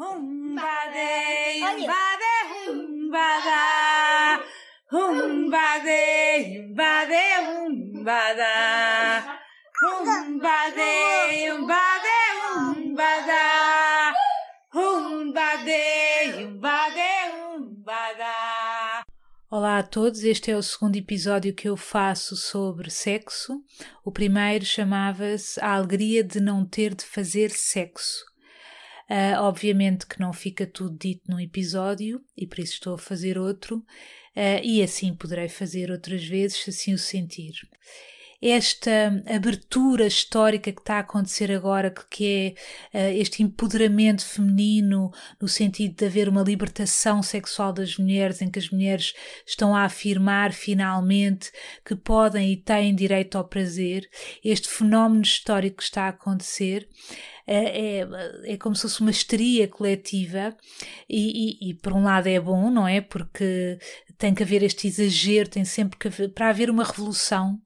Humbade, humbade, humbada. Humbade, humbade, humbada. Humbade, humbade, humbada. Humbade, humbade, humbada. Olá a todos, este é o segundo episódio que eu faço sobre sexo. O primeiro chamava-se A Alegria de Não Ter de Fazer Sexo. Uh, obviamente que não fica tudo dito num episódio e por isso estou a fazer outro, uh, e assim poderei fazer outras vezes se assim o sentir esta abertura histórica que está a acontecer agora, que é uh, este empoderamento feminino, no sentido de haver uma libertação sexual das mulheres, em que as mulheres estão a afirmar finalmente que podem e têm direito ao prazer, este fenómeno histórico que está a acontecer. É, é, é, como se fosse uma histeria coletiva, e, e, e, por um lado é bom, não é? Porque tem que haver este exagero, tem sempre que haver, para haver uma revolução,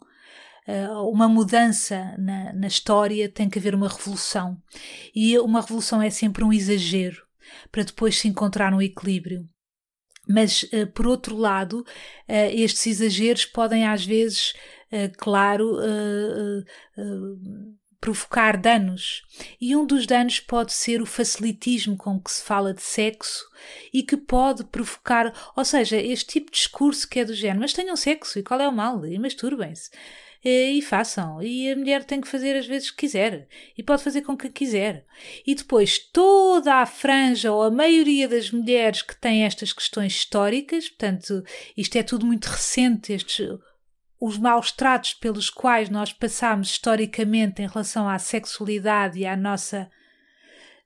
uma mudança na, na história, tem que haver uma revolução. E uma revolução é sempre um exagero, para depois se encontrar um equilíbrio. Mas, uh, por outro lado, uh, estes exageros podem às vezes, claro, provocar danos. E um dos danos pode ser o facilitismo com que se fala de sexo e que pode provocar, ou seja, este tipo de discurso que é do género, mas tenham sexo e qual é o mal? E masturbem-se. E façam. E a mulher tem que fazer às vezes que quiser. E pode fazer com quem quiser. E depois toda a franja ou a maioria das mulheres que têm estas questões históricas, portanto, isto é tudo muito recente, estes os maus tratos pelos quais nós passamos historicamente em relação à sexualidade e à nossa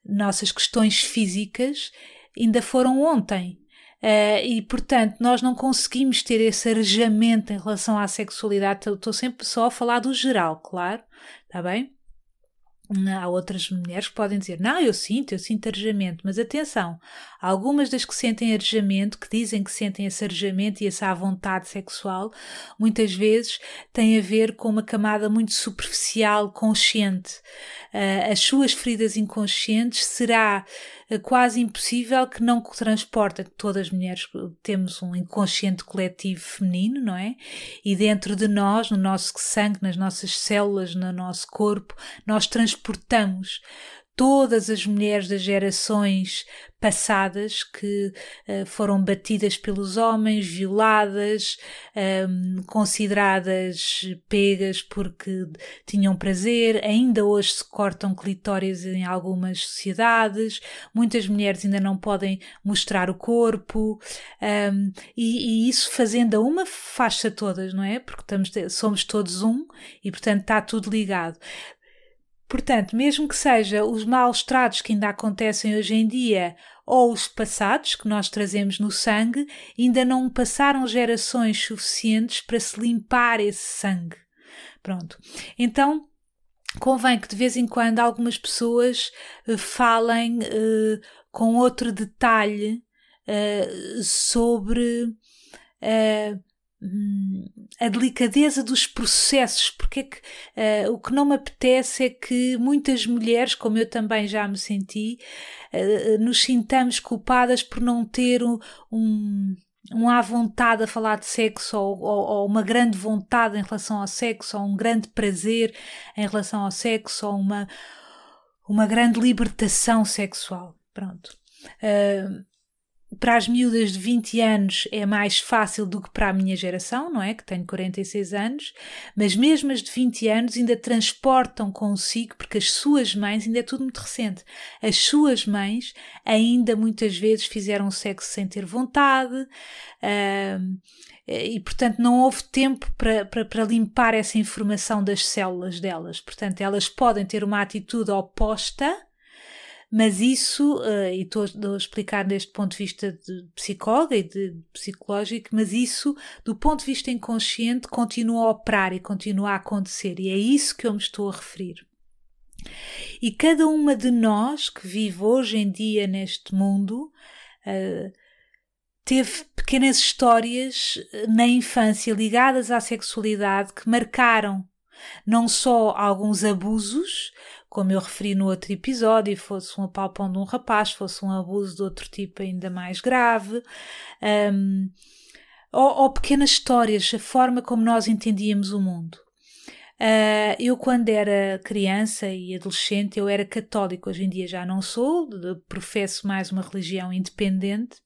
nossas questões físicas ainda foram ontem. Uh, e, portanto, nós não conseguimos ter esse arejamento em relação à sexualidade. Estou sempre só a falar do geral, claro, está bem? Há outras mulheres que podem dizer, não, eu sinto, eu sinto arejamento, mas atenção, algumas das que sentem arejamento, que dizem que sentem esse arejamento e essa vontade sexual, muitas vezes têm a ver com uma camada muito superficial, consciente. Uh, as suas feridas inconscientes será quase impossível que não transportem, todas as mulheres temos um inconsciente coletivo feminino, não é? E dentro de nós, no nosso sangue, nas nossas células, no nosso corpo, nós transportamos todas as mulheres das gerações passadas que uh, foram batidas pelos homens, violadas, um, ehm, consideradas pegas porque tinham prazer, ainda hoje se cortam clitóris em algumas sociedades, muitas mulheres ainda não podem mostrar o corpo, um, ehm, e, e, isso fazendo a uma faixa todas, não é? Porque estamos, somos todos um e portanto está tudo ligado. Portanto, mesmo que seja os maus tratos que ainda acontecem hoje em dia ou os passados que nós trazemos no sangue, ainda não passaram gerações suficientes para se limpar esse sangue. Pronto. Então, convém que de vez em quando algumas pessoas uh, falem uh, com outro detalhe uh, sobre a delicadeza dos processos, porque é que uh, o que não me apetece é que muitas mulheres, como eu também já me senti, uh, nos sintamos culpadas por não ter um, um, um à vontade a falar de sexo ou, ou, ou, uma grande vontade em relação ao sexo, ou um grande prazer em relação ao sexo, ou uma, uma grande libertação sexual. Pronto. Uh, para as miúdas de 20 anos é mais fácil do que para a minha geração, não é? Que tenho 46 anos, mas mesmo as de 20 anos ainda transportam consigo, porque as suas mães, ainda é tudo muito recente, as suas mães ainda muitas vezes fizeram sexo sem ter vontade. Uh, e, portanto, não houve tempo para, para, para limpar essa informação das células delas. Portanto, elas podem ter uma atitude oposta mas isso, uh, e estou a explicar deste ponto de vista de psicóloga e de psicológico, mas isso, do ponto de vista inconsciente, continua a operar e continua a acontecer, e é isso que eu me estou a referir. E cada uma de nós que vive hoje em dia neste mundo uh, teve pequenas histórias eh, na infância ligadas à sexualidade que marcaram não só alguns abusos, como eu referi no outro episódio, fosse um apalpão de um rapaz, fosse um abuso de outro tipo ainda mais grave, um, ou, ou pequenas histórias, a forma como nós entendíamos o mundo. Uh, eu, quando era criança e adolescente, eu era católico. Hoje em dia já não sou, professo mais uma religião independente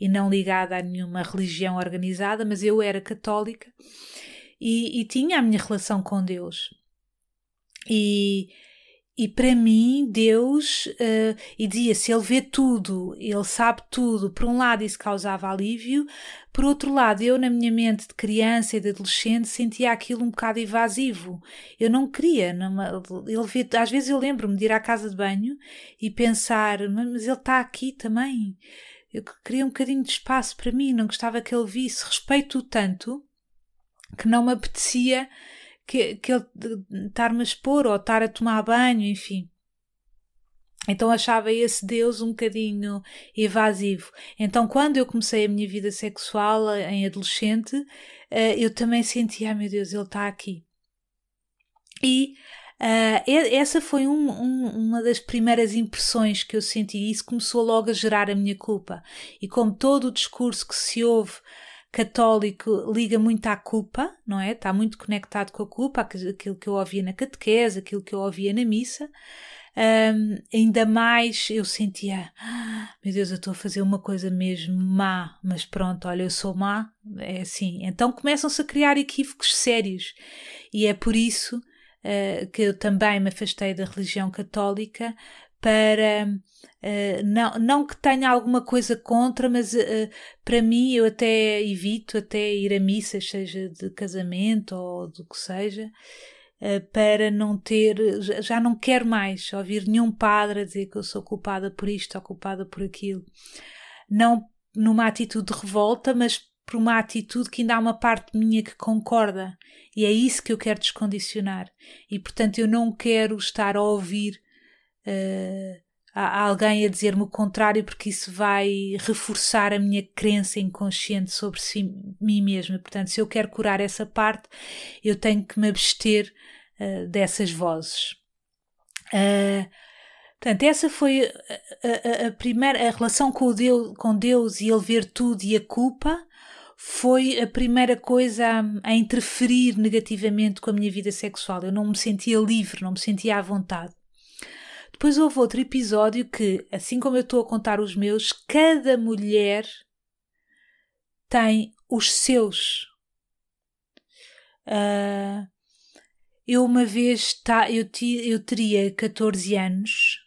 e não ligada a nenhuma religião organizada, mas eu era católica e, e tinha a minha relação com Deus. E, e para mim, Deus, uh, e dizia-se, Ele vê tudo, Ele sabe tudo. Por um lado, isso causava alívio, por outro lado, eu, na minha mente de criança e de adolescente, sentia aquilo um bocado invasivo. Eu não queria. Numa, ele vê, às vezes eu lembro-me de ir à casa de banho e pensar, mas Ele está aqui também. Eu queria um bocadinho de espaço para mim, não gostava que Ele visse. Respeito-o tanto que não me apetecia que, que ele estar-me a expor ou estar a tomar banho, enfim. Então achava esse Deus um bocadinho evasivo. Então, quando eu comecei a minha vida sexual em adolescente, eh, eu também sentia, ah, meu Deus, ele está aqui. E uh, essa foi um, um, uma das primeiras impressões que eu senti. Isso começou logo a gerar a minha culpa. E como todo o discurso que se ouve católico liga muito à culpa, não é? Está muito conectado com a culpa, aquilo que eu ouvia na catequese, aquilo que eu ouvia na missa. Um, ainda mais eu sentia, ah, meu Deus, eu estou a fazer uma coisa mesmo má, mas pronto, olha, eu sou má, é assim. Então começam-se a criar equívocos sérios, e é por isso uh, que eu também me afastei da religião católica para uh, não, não que tenha alguma coisa contra, mas uh, para mim eu até evito até ir a missas, seja de casamento ou do que seja, uh, para não ter, já não quero mais ouvir nenhum padre a dizer que eu sou culpada por isto ou culpada por aquilo. Não numa atitude de revolta, mas por uma atitude que ainda há uma parte minha que concorda. E é isso que eu quero descondicionar. E portanto eu não quero estar a ouvir uh, a alguém a dizer-me o contrário, porque isso vai reforçar a minha crença inconsciente sobre si, mim mesma. Portanto, se eu quero curar essa parte, eu tenho que me abster uh, dessas vozes. Uh, portanto, essa foi a, a, a, primeira a relação com Deus, com Deus e ele ver tudo e a culpa foi a primeira coisa a, a, interferir negativamente com a minha vida sexual. Eu não me sentia livre, não me sentia à vontade. Depois houve outro episódio que, assim como eu estou a contar os meus, cada mulher tem os seus. Uh, eu uma vez tá, eu, eu teria 14 anos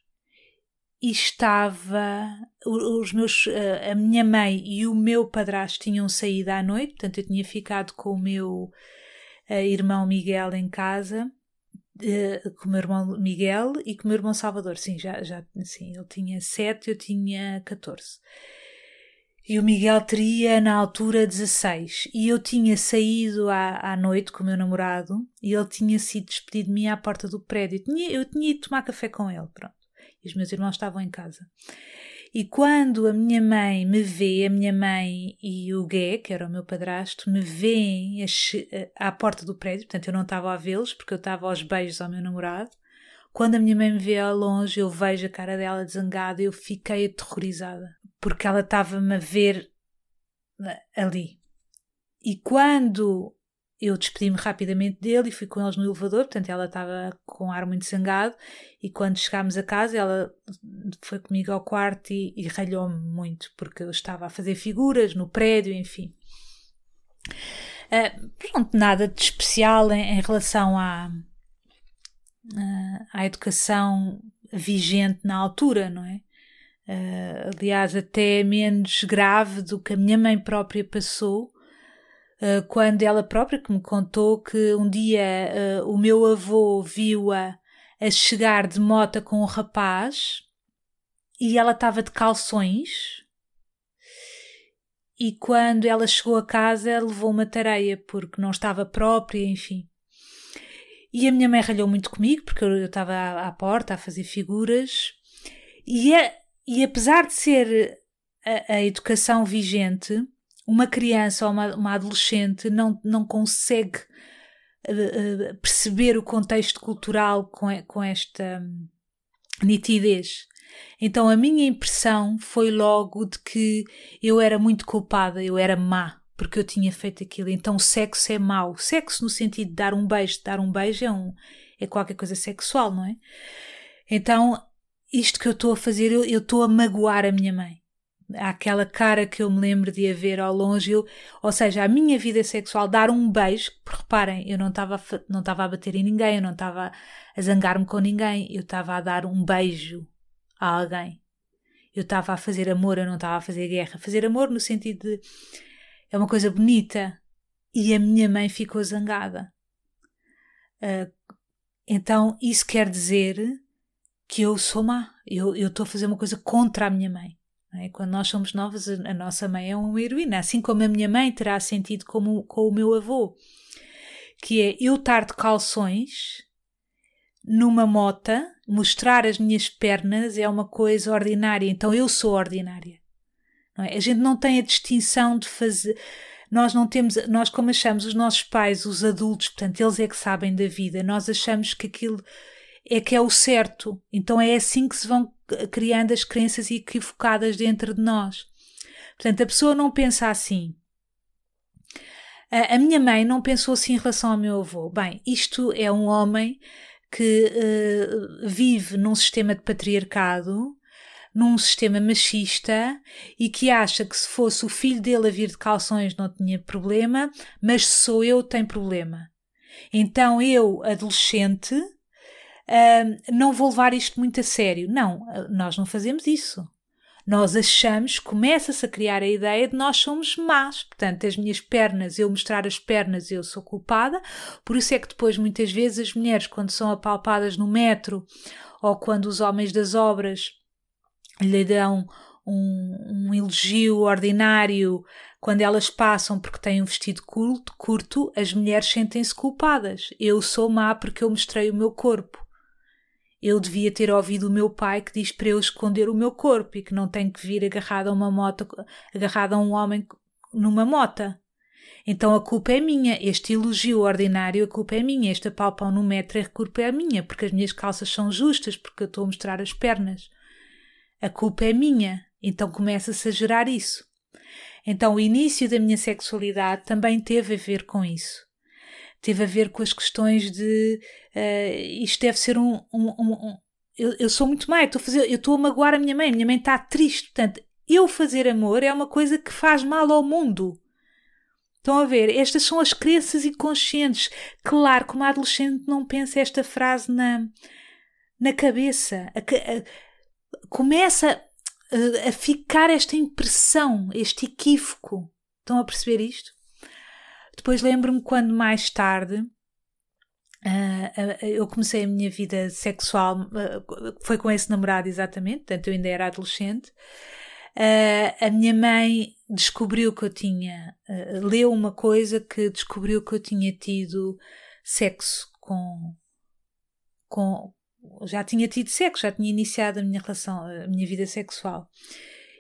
e estava os meus a minha mãe e o meu padrasto tinham saído à noite, portanto eu tinha ficado com o meu irmão Miguel em casa uh, com o meu irmão Miguel e com o meu irmão Salvador. Sim, já, já sim, ele tinha 7, eu tinha 14. E o Miguel teria na altura 16. E eu tinha saído à, à noite com o meu namorado e ele tinha sido despedido de mim à porta do prédio. Eu tinha, eu tinha ido tomar café com ele, pronto. E os meus irmãos estavam em casa. E quando a minha mãe me vê, a minha mãe e o Gué, que era o meu padrasto, me veem à porta do prédio, portanto eu não estava a vê-los porque eu estava aos beijos ao meu namorado. Quando a minha mãe me vê ao longe, eu vejo a cara dela desangada, eu fiquei aterrorizada, porque ela estava-me a ver ali. E quando eu despedi-me rapidamente dele e fui com eles no elevador, portanto ela estava com ar muito zangado e quando chegámos a casa ela foi comigo ao quarto e, e ralhou-me muito porque eu estava a fazer figuras no prédio, enfim. Uh, pronto, nada de especial em, em relação à, uh, à educação vigente na altura, não é? Uh, aliás, até menos grave do que a minha mãe própria passou eh, quando ela própria que me contou que um dia uh, o meu avô viu-a a chegar de mota com um rapaz e ela estava de calções. E quando ela chegou a casa, levou uma tareia porque não estava própria, enfim. E a minha mãe ralhou muito comigo porque eu estava à, à porta a fazer figuras. E, é, e apesar de ser a, a educação vigente, uma criança ou uma, uma adolescente não, não consegue uh, perceber o contexto cultural com, com esta um, nitidez. Então a minha impressão foi logo de que eu era muito culpada, eu era má porque eu tinha feito aquilo. Então sexo é mau. Sexo no sentido de dar um beijo, dar um beijo é, um, é qualquer coisa sexual, não é? Então isto que eu estou a fazer, eu estou a magoar a minha mãe. Aquela cara que eu me lembro de haver ao longe, eu, ou seja, a minha vida sexual, dar um beijo, reparem, eu não estava não a bater em ninguém, eu não estava a zangar-me com ninguém, eu estava a dar um beijo a alguém. Eu estava a fazer amor, eu não estava a fazer guerra. Fazer amor no sentido de é uma coisa bonita. E a minha mãe ficou zangada. Uh, então isso quer dizer que eu sou má. Eu estou a fazer uma coisa contra a minha mãe. É? Quando nós somos novas, a, a, nossa mãe é uma heroína, assim como a minha mãe terá sentido como, com o meu avô. Que é eu estar de calções numa mota, mostrar as minhas pernas é uma coisa ordinária, então eu sou ordinária. É? A gente não tem a distinção de fazer. Nós não temos, nós como achamos os nossos pais, os adultos, portanto, eles é que sabem da vida, nós achamos que aquilo é que é o certo. Então é assim que se vão criando as crenças equivocadas dentro de nós. Portanto, a pessoa não pensa assim. A, a minha mãe não pensou assim em relação ao meu avô. Bem, isto é um homem que uh, vive num sistema de patriarcado, num sistema machista e que acha que se fosse o filho dele a vir de calções não tinha problema, mas se sou eu tem problema. Então eu, adolescente, não vou levar isto muito a sério. Não, nós não fazemos isso. Nós achamos, começa-se a criar a ideia de nós somos más. Portanto, as minhas pernas, eu mostrar as pernas, eu sou culpada. Por isso é que depois, muitas vezes, as mulheres, quando são apalpadas no metro ou quando os homens das obras lhe dão um, um elogio ordinário quando elas passam porque têm um vestido curto, curto as mulheres sentem-se culpadas. Eu sou má porque eu mostrei o meu corpo eu devia ter ouvido o meu pai que diz para eu esconder o meu corpo e que não tenho que vir agarrado a uma moto, agarrado a um homem numa mota. Então a culpa é minha, este elogio ordinário, a culpa é minha, este apalpão no metro, a culpa é minha, porque as minhas calças são justas, porque eu estou a mostrar as pernas. A culpa é minha, então começa-se a gerar isso. Então o início da minha sexualidade também teve a ver com isso teve a ver com as questões de uh, isto deve ser um. um, um, um eu, eu, sou muito má, eu estou a magoar a minha mãe, a minha mãe está triste. Portanto, eu fazer amor é uma coisa que faz mal ao mundo. Estão a ver? Estas são as crenças inconscientes. Claro que uma adolescente não pensa esta frase na, na cabeça. A, a, começa a, a ficar esta impressão, este equívoco. Estão a perceber isto? Depois lembro-me quando mais tarde Uh, eu comecei a minha vida sexual, uh, foi com esse namorado exatamente, portanto eu ainda era adolescente. Uh, a minha mãe descobriu que eu tinha, leu uma coisa que descobriu que eu tinha tido sexo com, com. Já tinha tido sexo, já tinha iniciado a minha relação, a minha vida sexual.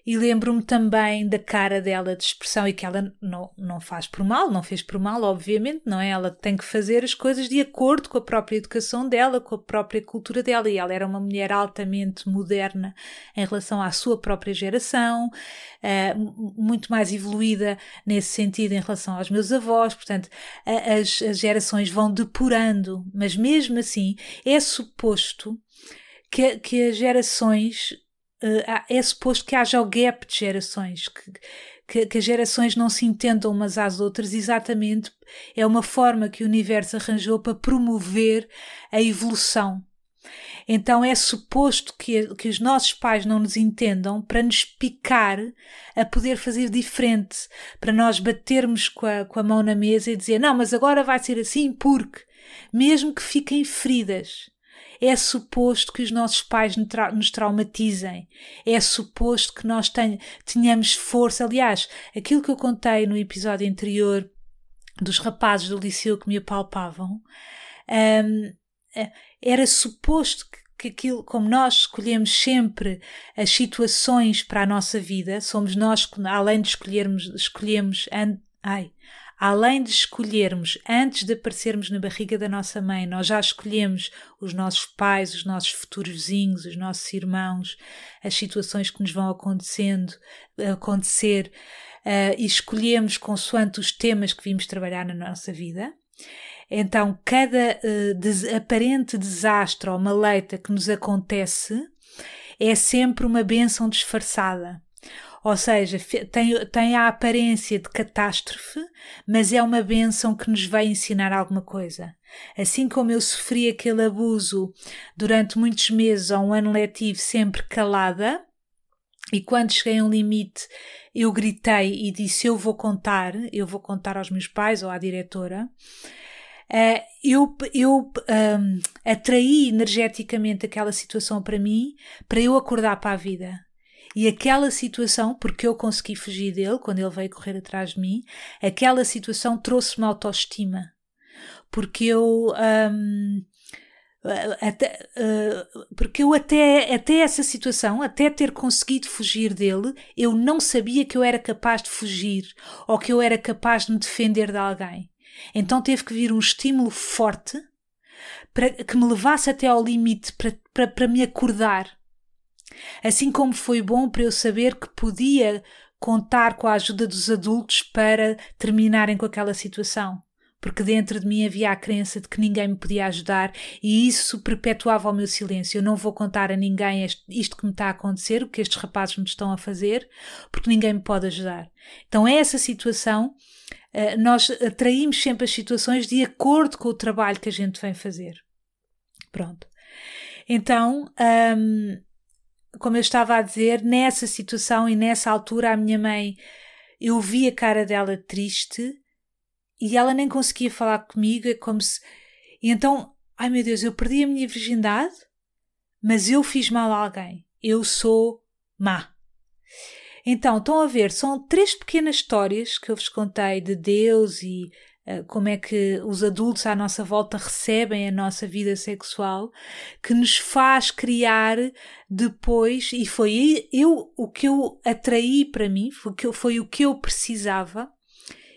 E lembro-me também da cara dela de expressão e que ela não, não faz por mal, não fez por mal, obviamente, não é? Ela tem que fazer as coisas de acordo com a própria educação dela, com a própria cultura dela. E ela era uma mulher altamente moderna em relação à sua própria geração, uh, muito mais evoluída nesse sentido em relação aos meus avós. Portanto, as, as gerações vão depurando, mas mesmo assim é suposto que, que as gerações é suposto que haja o gap de gerações, que, que, que, as gerações não se entendam umas às outras, exatamente é uma forma que o universo arranjou para promover a evolução. Então é suposto que, que os nossos pais não nos entendam para nos picar a poder fazer diferente, para nós batermos com a, com a mão na mesa e dizer: não, mas agora vai ser assim porque, mesmo que fiquem feridas, é suposto que os nossos pais nos traumatizem. É suposto que nós tenhamos força. Aliás, aquilo que eu contei no episódio anterior dos rapazes do liceu que me apalpavam, um, eh, era suposto que que aquilo, como nós escolhemos sempre as situações para a nossa vida, somos nós que, além de escolhermos, escolhemos, ai, além de escolhermos, antes de aparecermos na barriga da nossa mãe, nós já escolhemos os nossos pais, os nossos futuros vizinhos, os nossos irmãos, as situações que nos vão acontecendo, acontecer, uh, e escolhemos consoante os temas que vimos trabalhar na nossa vida. Então, cada uh, des aparente desastre ou maleita que nos acontece é sempre uma bênção disfarçada. Ou seja, tem, tem a aparência de catástrofe, mas é uma benção que nos vai ensinar alguma coisa. Assim como eu sofri aquele abuso durante muitos meses ou um ano letivo sempre calada, e quando cheguei a um limite, eu gritei e disse: Eu vou contar, eu vou contar aos meus pais ou à diretora. Uh, eu, eu um, atraí energeticamente aquela situação para mim para eu acordar para a vida. E aquela situação, porque eu consegui fugir dele quando ele veio correr atrás de mim, aquela situação trouxe-me autoestima. Porque eu. Um, até, uh, porque eu até, até essa situação, até ter conseguido fugir dele, eu não sabia que eu era capaz de fugir ou que eu era capaz de me defender de alguém. Então teve que vir um estímulo forte para que me levasse até ao limite para, para, para me acordar Assim como foi bom para eu saber que podia contar com a ajuda dos adultos para terminarem com aquela situação. Porque dentro de mim havia a crença de que ninguém me podia ajudar e isso perpetuava o meu silêncio. Eu não vou contar a ninguém isto que me está a acontecer, o que estes rapazes me estão a fazer, porque ninguém me pode ajudar. Então, é essa situação, eh, nós atraímos sempre as situações de acordo com o trabalho que a gente vem fazer. Pronto. Então, hum, como eu estava a dizer, nessa situação e nessa altura, a minha mãe, eu vi a cara dela triste e ela nem conseguia falar comigo, é como se. E então, ai meu Deus, eu perdi a minha virgindade, mas eu fiz mal a alguém. Eu sou má. Então, estão a ver, são três pequenas histórias que eu vos contei de Deus e como é que os adultos à nossa volta recebem a nossa vida sexual, que nos faz criar depois, e foi eu o que eu atraí para mim, foi o que eu, precisava.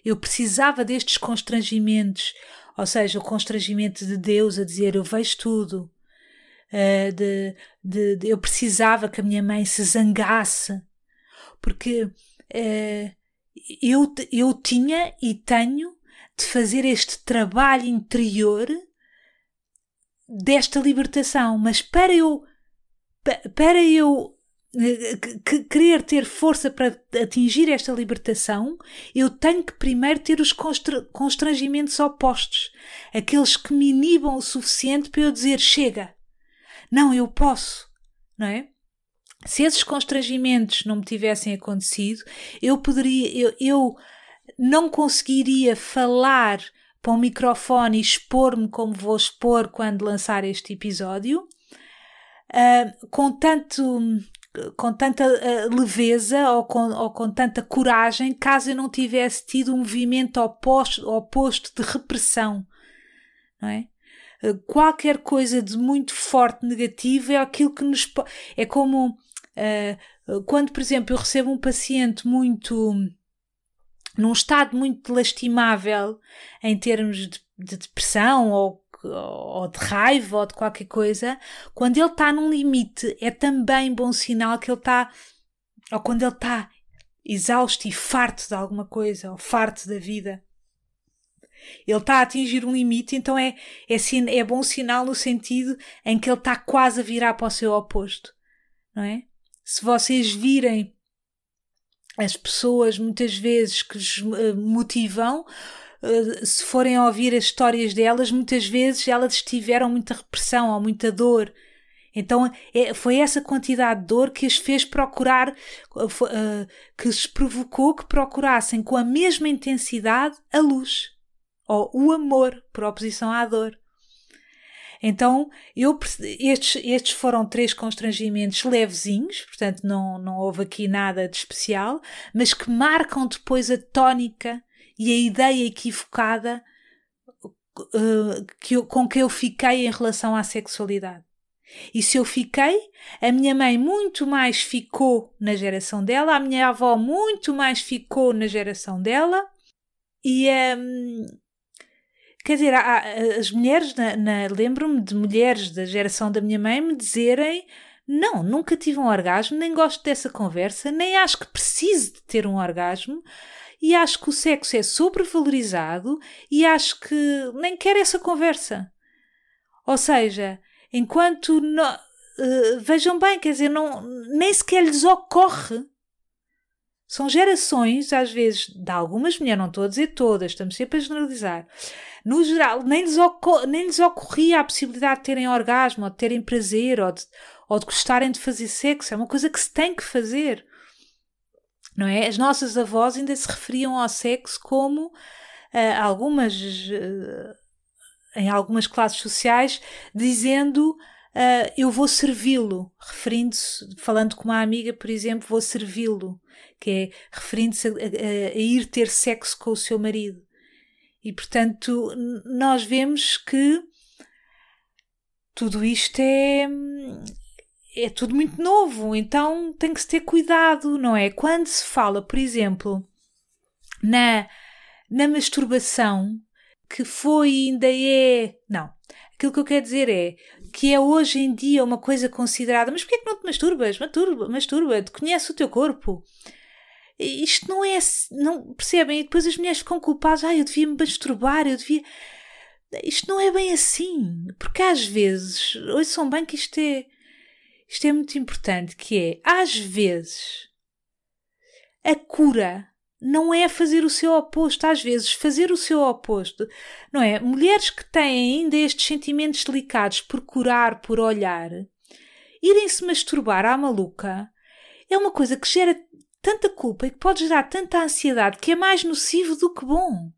Eu precisava destes constrangimentos, ou seja, o constrangimento de Deus a dizer eu vejo tudo. Uh, de, de, de, eu precisava que a minha mãe se zangasse, porque uh, eu, eu tinha e tenho de fazer este trabalho interior desta libertação. Mas para eu, para eu eh, querer ter força para atingir esta libertação, eu tenho que primeiro ter os constrangimentos opostos, aqueles que me inibam o suficiente para eu dizer chega, não, eu posso, não é? Se esses constrangimentos não me tivessem acontecido, eu poderia, eu, eu não conseguiria falar para o microfone e expor-me como vou expor quando lançar este episódio, uh, com tanto com tanta uh, leveza ou com, ou com tanta coragem, caso eu não tivesse tido um movimento oposto, oposto de repressão, não é? Uh, qualquer coisa de muito forte negativo é aquilo que nos é como quando, por exemplo, eu recebo um paciente muito num estado muito lastimável em termos de, de depressão ou ou de raiva ou de qualquer coisa, quando ele está num limite, é também bom sinal que ele está, ou quando ele está exausto e farto de alguma coisa, ou farto da vida. Ele está a atingir um limite, então é, é, é bom sinal no sentido em que ele está quase a virar para o seu oposto, não é? Se vocês virem as pessoas muitas vezes que os eh, motivam, eh, se forem ouvir as histórias delas, muitas vezes elas tiveram muita repressão ou muita dor. Então é, foi essa quantidade de dor que as fez procurar, eh, que os provocou que procurassem com a mesma intensidade a luz ou o amor, por oposição à dor. Então, eu, estes, estes foram três constrangimentos levezinhos, portanto, não, não houve aqui nada de especial, mas que marcam depois a tónica e a ideia equivocada uh, que eu, com que eu fiquei em relação à sexualidade. E se eu fiquei, a minha mãe muito mais ficou na geração dela, a minha avó muito mais ficou na geração dela, e um, quer dizer, há, as mulheres, na, na lembro-me de mulheres da geração da minha mãe me dizerem não, nunca tive um orgasmo, nem gosto dessa conversa, nem acho que precise de ter um orgasmo e acho que o sexo é sobrevalorizado e acho que nem quero essa conversa. Ou seja, enquanto no, uh, vejam bem, quer dizer, não, nem sequer lhes ocorre. São gerações, às vezes, de algumas mulheres, não estou a dizer todas, estamos sempre a generalizar. No geral, nem lhes, nem lhes ocorria a possibilidade de terem orgasmo, ou de terem prazer, ou de, ou de gostarem de fazer sexo. É uma coisa que se tem que fazer. Não é? As nossas avós ainda se referiam ao sexo como uh, algumas. Uh, em algumas classes sociais, dizendo Uh, eu vou servi-lo, referindo-se, falando com uma amiga, por exemplo, vou servi-lo, que é referindo-se a, a, a, ir ter sexo com o seu marido. E portanto, nós vemos que tudo isto é, é tudo muito novo, então tem que se ter cuidado, não é? Quando se fala, por exemplo, na, na masturbação, que foi ainda é. Não. Aquilo que eu quero dizer é que é hoje em dia uma coisa considerada. Mas porquê é que não te masturbas? Masturba, masturba, conhece o teu corpo. Isto não é. Não, percebem? E depois as mulheres ficam culpadas. Ah, eu devia me masturbar, eu devia. Isto não é bem assim. Porque às vezes. Ouçam bem que isto é. Isto é muito importante. Que é. Às vezes. A cura não é fazer o seu oposto, às vezes fazer o seu oposto, não é? Mulheres que têm ainda estes sentimentos delicados por curar, por olhar, irem se masturbar à maluca é uma coisa que gera tanta culpa e que pode gerar tanta ansiedade que é mais nocivo do que bom.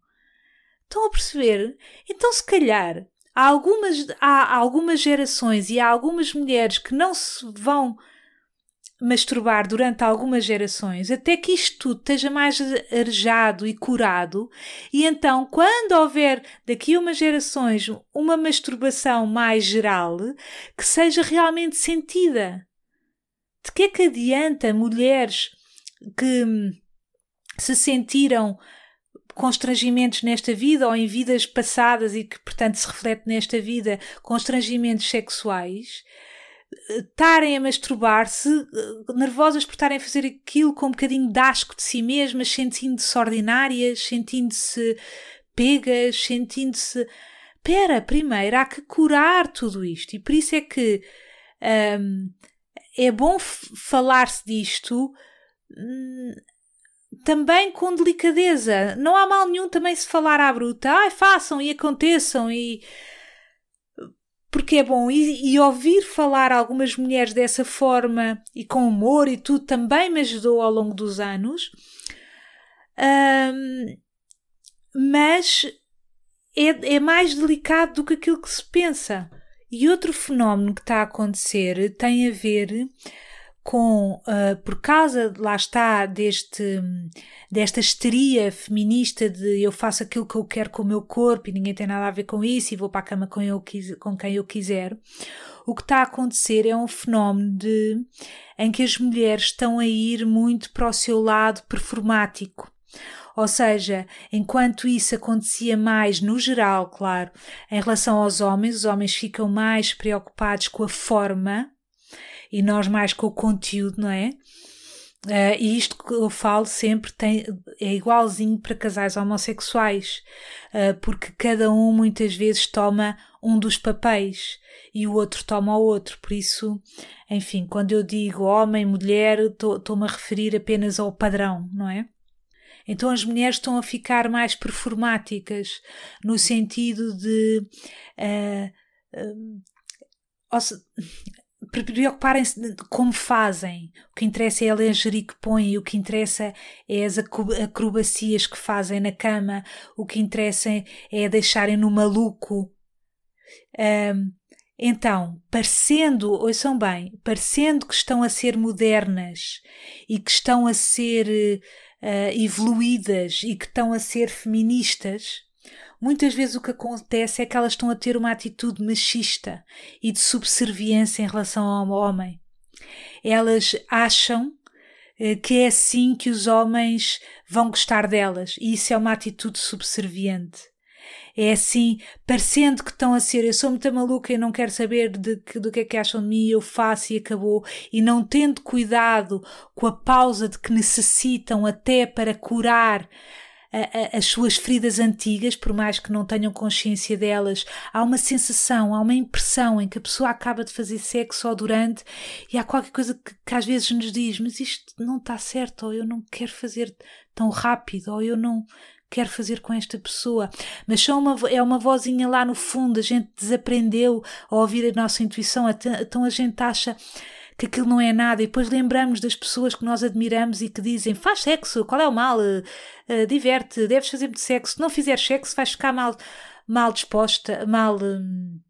Estão a perceber? Então, se calhar, há algumas, há algumas gerações e há algumas mulheres que não se vão masturbar durante algumas gerações, até que isto tudo esteja mais arejado e curado, e então, quando houver daqui a umas gerações uma masturbação mais geral, que seja realmente sentida. De que é que adianta mulheres que se sentiram constrangimentos nesta vida ou em vidas passadas e que, portanto, se reflete nesta vida constrangimentos sexuais, estarem a masturbar-se, eh, nervosas por estarem a fazer aquilo com um bocadinho de asco de si mesmas, sentindo-se ordinárias, sentindo-se pegas, sentindo-se. Pera, primeiro há que curar tudo isto e por isso é que é bom falar-se disto também com delicadeza. Não há mal nenhum também se falar à bruta. Ai, façam e aconteçam e porque é bom e, e, ouvir falar algumas mulheres dessa forma e com humor e tudo também me ajudou ao longo dos anos. Um, mas é, é mais delicado do que aquilo que se pensa. E outro fenómeno que está a acontecer tem a ver com, uh, por causa, lá está, deste, desta histeria feminista de eu faço aquilo que eu quero com o meu corpo e ninguém tem nada a ver com isso e vou para a cama com, eu, com quem eu quiser, o que está a acontecer é um fenómeno de, em que as mulheres estão a ir muito para o seu lado performático. Ou seja, enquanto isso acontecia mais no geral, claro, em relação aos homens, os homens ficam mais preocupados com a forma, e nós mais com o conteúdo, não é? Uh, e isto que eu falo sempre tem, é igualzinho para casais homossexuais, uh, porque cada um muitas vezes toma um dos papéis e o outro toma o outro. Por isso, enfim, quando eu digo homem, mulher, estou-me a referir apenas ao padrão, não é? Então as mulheres estão a ficar mais performáticas, no sentido de. Uh, preocuparem-se como fazem. O que interessa é a lingerie que põem, o que interessa é as acrobacias que fazem na cama, o que interessa é deixarem no maluco. Um, então, parecendo, ouçam bem, parecendo que estão a ser modernas e que estão a ser uh, evoluídas e que estão a ser feministas, muitas vezes o que acontece é que elas estão a ter uma atitude machista e de subserviência em relação ao homem. Elas acham eh, que é assim que os homens vão gostar delas, e isso é uma atitude subserviente. É assim, parecendo que estão a ser, eu sou muito maluca e não quero saber de, do que é que acham de mim, eu faço e acabou, e não tendo cuidado com a pausa de que necessitam até para curar a, a, as suas feridas antigas, por mais que não tenham consciência delas, há uma sensação, há uma impressão em que a pessoa acaba de fazer sexo só durante e há qualquer coisa que, que às vezes nos diz, mas isto não está certo, ou eu não quero fazer tão rápido, ou eu não quero fazer com esta pessoa. Mas só uma, é uma vozinha lá no fundo, a gente desaprendeu a ouvir a nossa intuição, então a gente acha que aquilo não é nada, e depois lembramos das pessoas que nós admiramos e que dizem: faz sexo, qual é o mal? Uh, diverte, deves fazer muito sexo. Se não fizeres sexo, vais ficar mal, mal disposta, mal. Hum,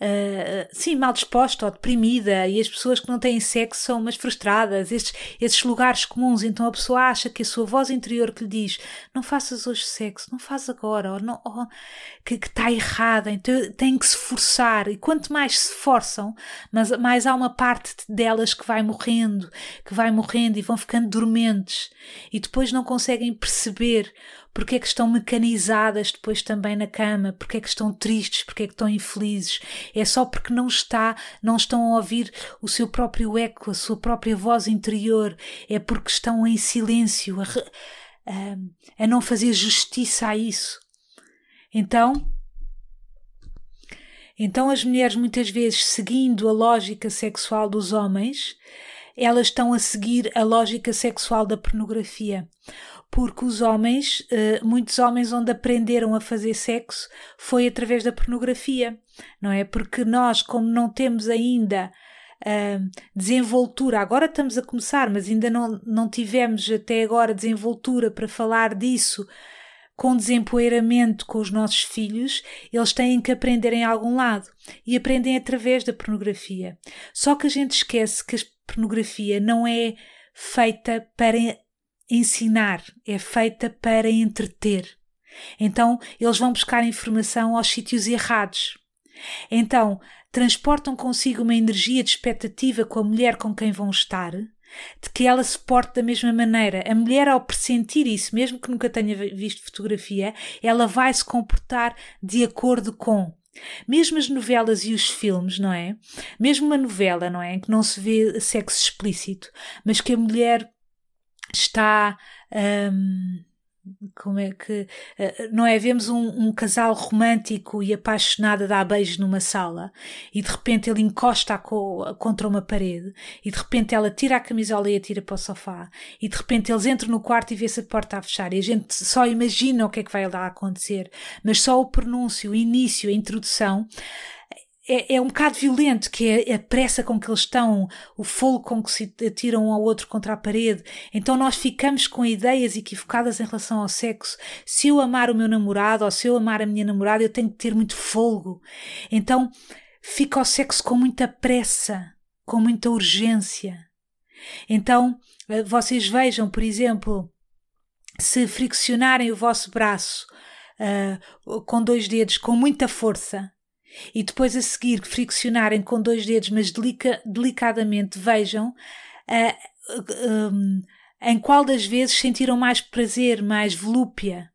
uh, sim, mal disposta ou deprimida, e as pessoas que não têm sexo são umas frustradas, estes, esses lugares comuns. Então a pessoa acha que a sua voz interior que lhe diz: não faças hoje sexo, não faz agora, ou, não, ou que está errada, então tem que se forçar. E quanto mais se forçam, mas mais há uma parte delas que vai morrendo, que vai morrendo e vão ficando dormentes, e depois não conseguem perceber porque é que estão mecanizadas depois também na cama, porque é que estão tristes, porque é que estão infelizes. É só porque não está, não estão a ouvir o seu próprio eco, a sua própria voz interior, é porque estão em silêncio, a, a, a não fazer justiça a isso. Então, então as mulheres muitas vezes seguindo a lógica sexual dos homens, elas estão a seguir a lógica sexual da pornografia porque os homens, uh, muitos homens onde aprenderam a fazer sexo foi através da pornografia, não é? Porque nós, como não temos ainda uh, desenvoltura, agora estamos a começar, mas ainda não, não tivemos até agora desenvoltura para falar disso com desempoeiramento com os nossos filhos, eles têm que aprender em algum lado e aprendem através da pornografia. Só que a gente esquece que a pornografia não é feita para ensinar, é feita para entreter. Então, eles vão buscar informação aos sítios errados. Então, transportam consigo uma energia de expectativa com a mulher com quem vão estar, de que ela se porte da mesma maneira. A mulher, ao pressentir isso, mesmo que nunca tenha visto fotografia, ela vai se comportar de acordo com. Mesmo as novelas e os filmes, não é? Mesmo uma novela, não é? Em que não se vê sexo explícito, mas que a mulher está. Um, como é que. Uh, não é? Vemos um, um, casal romântico e apaixonado a dar beijos numa sala e de repente ele encosta co contra uma parede e de repente ela tira a camisola e atira para o sofá e de repente eles entram no quarto e vê-se a porta a fechar e a gente só imagina o que é que vai lá acontecer, mas só o pronúncio, o início, a introdução é, é um bocado violento, que é a pressa com que eles estão, o fogo com que se atiram um ao outro contra a parede. Então nós ficamos com ideias equivocadas em relação ao sexo. Se eu amar o meu namorado ou se eu amar a minha namorada, eu tenho que ter muito fogo. Então fica o sexo com muita pressa, com muita urgência. Então eh, vocês vejam, por exemplo, se friccionarem o vosso braço uh, com dois dedos com muita força, e depois a seguir friccionarem com dois dedos, mas delica, delicadamente, vejam uh, um, em qual das vezes sentiram mais prazer, mais volúpia.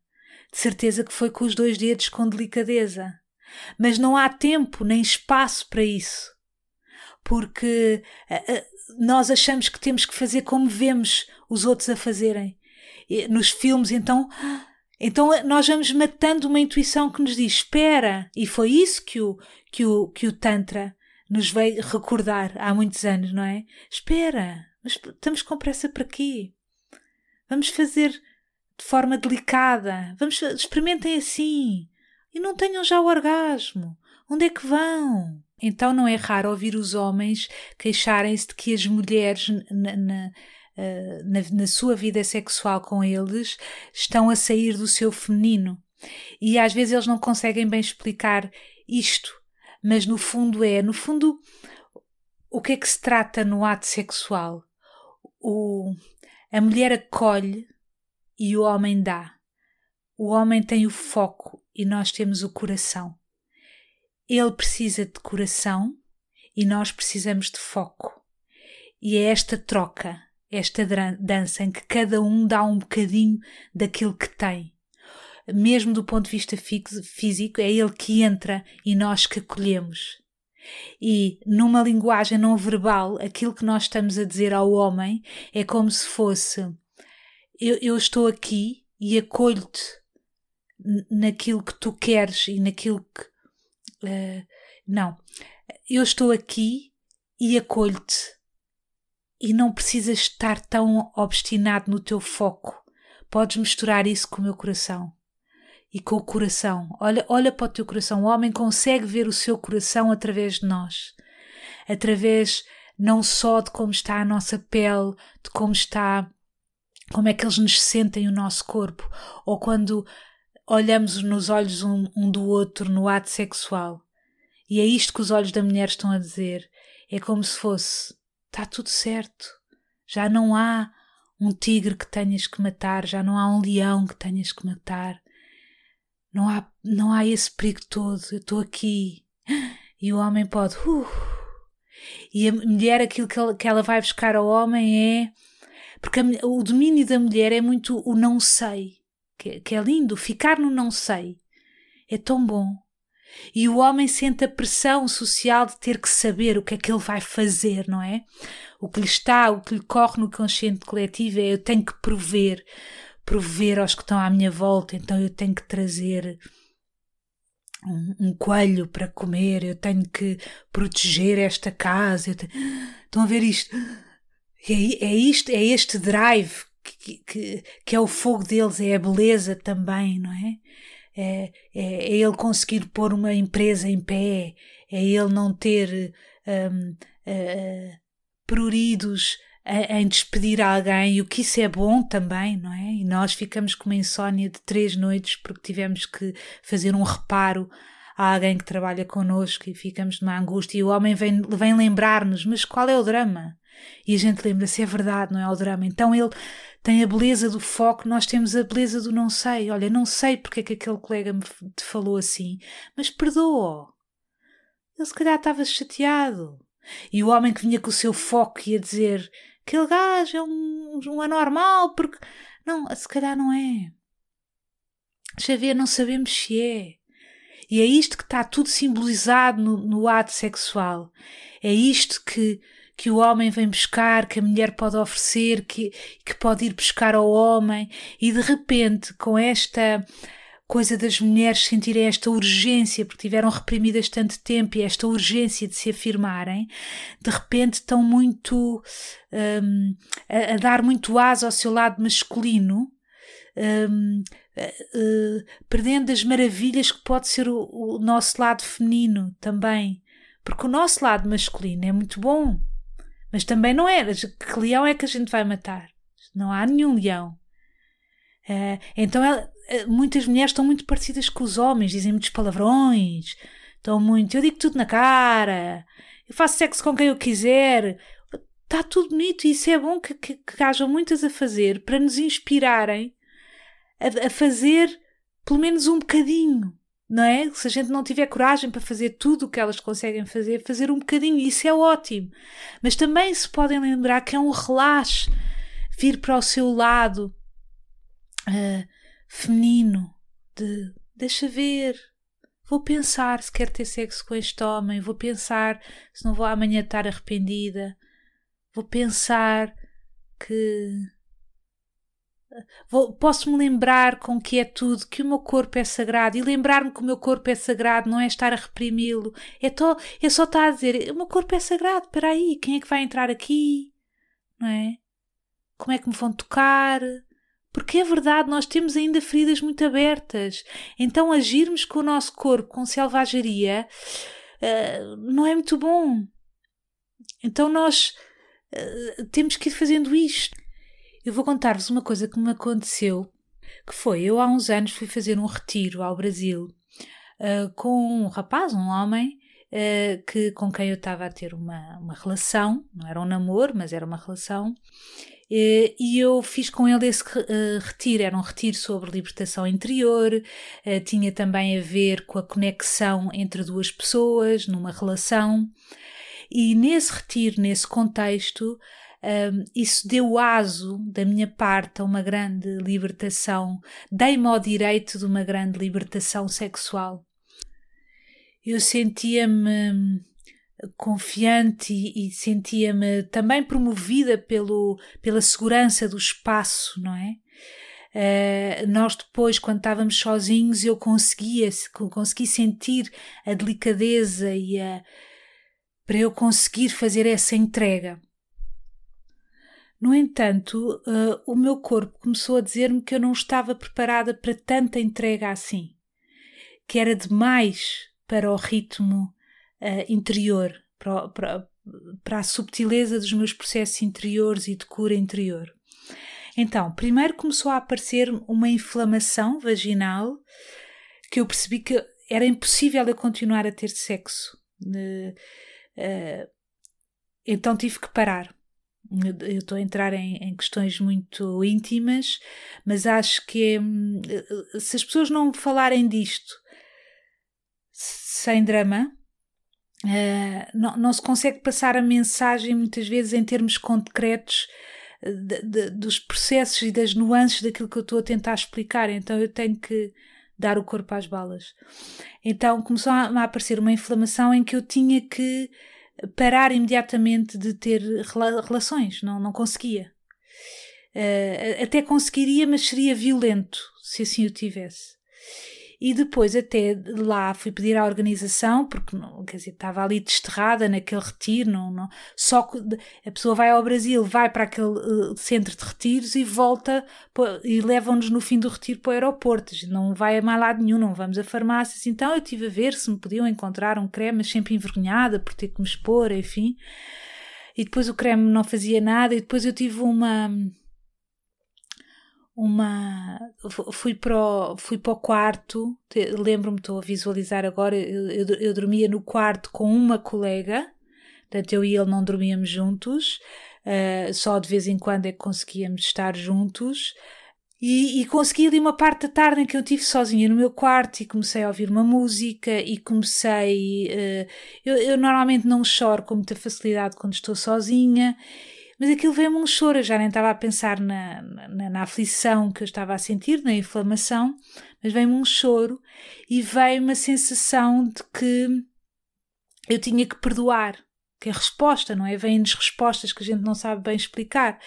De certeza que foi com os dois dedos com delicadeza. Mas não há tempo nem espaço para isso. Porque uh, nós achamos que temos que fazer como vemos os outros a fazerem. Nos filmes, então então eh, nós vamos matando uma intuição que nos diz espera. E foi isso que o, que o, que o Tantra nos veio recordar há muitos anos, não é? Espera, mas estamos com pressa para quê? Vamos fazer de forma delicada. Vamos, experimentem assim. E não tenham já o orgasmo. Onde é que vão? Então não é raro ouvir os homens queixarem-se de que as mulheres na, na eh, na, na sua vida sexual com eles estão a sair do seu feminino. E às vezes eles não conseguem bem explicar isto, mas no fundo é, no fundo, o que é que se trata no ato sexual? O, a mulher acolhe e o homem dá. O homem tem o foco e nós temos o coração. Ele precisa de coração e nós precisamos de foco. E é esta troca esta dança em que cada um dá um bocadinho daquilo que tem. Mesmo do ponto de vista físico, é ele que entra e nós que acolhemos. E numa linguagem não verbal, aquilo que nós estamos a dizer ao homem é como se fosse: eu, eu estou aqui e acolho-te naquilo que tu queres e naquilo que. Uh, não. Eu estou aqui e acolho-te. E não precisas estar tão obstinado no teu foco. Podes misturar isso com o meu coração. E com o coração. Olha, olha para o teu coração. O homem consegue ver o seu coração através de nós. Através não só de como está a nossa pele, de como está, como é que eles nos sentem o nosso corpo, ou quando olhamos nos olhos um, um do outro no ato sexual. E é isto que os olhos da mulher estão a dizer. É como se fosse: está tudo certo. Já não há um tigre que tenhas que matar, já não há um leão que tenhas que matar. Não há, não há esse perigo todo. Eu estou aqui. E o homem pode. Uh, e a mulher, aquilo que ela, que ela vai buscar ao homem é. Porque a, o domínio da mulher é muito o não sei que, que é lindo, ficar no não sei. É tão bom. E o homem sente a pressão social de ter que saber o que é que ele vai fazer, não é? O que lhe está, o que lhe corre no consciente coletivo é eu tenho que prover, prover aos que estão à minha volta, então eu tenho que trazer um, um coelho para comer, eu tenho que proteger esta casa. Tenho... Estão a ver isto? É, é isto, é este drive que, que, que é o fogo deles, é a beleza também, não é? É, é, é ele conseguir pôr uma empresa em pé, é ele não ter um, uh, pruridos em despedir alguém, e o que isso é bom também, não é? E nós ficamos com uma insónia de três noites porque tivemos que fazer um reparo a alguém que trabalha connosco e ficamos numa angústia. E o homem vem, vem lembrar-nos: mas qual é o drama? E a gente lembra-se, é verdade, não é o drama. Então ele tem a beleza do foco, nós temos a beleza do não sei. Olha, não sei porque é que aquele colega me falou assim, mas perdoa-o. Ele se calhar estava chateado. E o homem que vinha com o seu foco ia dizer: aquele gajo é um, um anormal, porque. Não, se calhar não é. Deixa ver, não sabemos se é. E é isto que está tudo simbolizado no, no ato sexual. É isto que que o homem vem buscar, que a mulher pode oferecer, que, que pode ir buscar ao homem, e de repente, com esta coisa das mulheres sentirem esta urgência, porque tiveram reprimidas tanto tempo, e esta urgência de se afirmarem, de repente estão muito um, a, a, dar muito asa ao seu lado masculino. Um, uh, uh, perdendo as maravilhas que pode ser o, o nosso lado feminino também, porque o nosso lado masculino é muito bom, mas também não era. Que leão é que a gente vai matar? Não há nenhum leão. Uh, então ela, uh, muitas mulheres estão muito parecidas com os homens, dizem muitos palavrões, estão muito. Eu digo tudo na cara, eu faço sexo com quem eu quiser. Está tudo bonito e isso é bom que, que, que hajam muitas a fazer para nos inspirarem a, a fazer pelo menos um bocadinho não é? Se a gente não tiver coragem para fazer tudo o que elas conseguem fazer, fazer um bocadinho, isso é ótimo. Mas também se podem lembrar que é um relaxe vir para o seu lado uh, feminino, de deixa ver, vou pensar se quero ter sexo com este homem, vou pensar se não vou amanhã estar arrependida, vou pensar que Posso-me lembrar com que é tudo, que o meu corpo é sagrado e lembrar-me que o meu corpo é sagrado não é estar a reprimi-lo, é, é só estar a dizer: o meu corpo é sagrado, espera aí, quem é que vai entrar aqui? Não é? Como é que me vão tocar? Porque é verdade, nós temos ainda feridas muito abertas. Então, agirmos com o nosso corpo com selvageria uh, não é muito bom. Então, nós uh, temos que ir fazendo isto eu vou contar-vos uma coisa que me aconteceu, que foi, eu há uns anos fui fazer um retiro ao Brasil uh, com um rapaz, um homem, uh, que, com quem eu estava a ter uma, uma relação, não era um namoro, mas era uma relação, Uh, e eu fiz com ele esse uh, retiro. Era um retiro sobre libertação interior, tinha também a ver com a conexão entre duas pessoas numa relação. E nesse retiro, nesse contexto, um, isso deu aso da minha parte a uma grande libertação, dei-me ao direito de uma grande libertação sexual. Eu sentia-me confiante e, e sentia-me também promovida pelo, pela segurança do espaço, não é? Uh, nós depois, quando estávamos sozinhos, eu conseguia, consegui sentir a delicadeza e a, para eu conseguir fazer essa entrega. No entanto, uh, o meu corpo começou a dizer-me que eu não estava preparada para tanta entrega assim, que era demais para o ritmo uh, interior, para, para, para a subtileza dos meus processos interiores e de cura interior. Então, primeiro começou a aparecer uma inflamação vaginal que eu percebi que era impossível eu continuar a ter sexo. Uh, então tive que parar. Eu estou a entrar em, em, questões muito íntimas, mas acho que hum, se as pessoas não falarem disto sem drama, uh, não, não se consegue passar a mensagem muitas vezes em termos concretos de, de, dos processos e das nuances daquilo que eu estou a tentar explicar, então eu tenho que dar o corpo às balas. Então começou a, a aparecer uma inflamação em que eu tinha que parar imediatamente de ter rela relações, não, não conseguia. Uh, até conseguiria, mas seria violento se assim o tivesse. E depois até lá fui pedir à organização, porque quer dizer, estava ali desterrada naquele retiro, não, não, só a pessoa vai ao Brasil, vai para aquele uh, centro de retiros e volta e levam-nos no fim do retiro para o aeroporto. Não vai a mais lado nenhum, não vamos a farmácias. Então eu estive a ver se me podiam encontrar um creme, mas sempre envergonhada por ter que me expor, enfim. E depois o creme não fazia nada, e depois eu tive uma uma fui para o, fui para o quarto lembro-me estou a visualizar agora eu, eu, eu, dormia no quarto com uma colega portanto eu e ele não dormíamos juntos uh, só de vez em quando é que conseguíamos estar juntos e, e, consegui ali uma parte da tarde em que eu estive sozinha no meu quarto e comecei a ouvir uma música e comecei uh, eu, eu normalmente não choro com muita facilidade quando estou sozinha mas aquilo veio-me um choro, eu já nem estava a pensar na, na, na, aflição que eu estava a sentir, na inflamação, mas veio-me um choro e veio uma sensação de que eu tinha que perdoar, que é resposta, não é? Vêm-nos respostas que a gente não sabe bem explicar,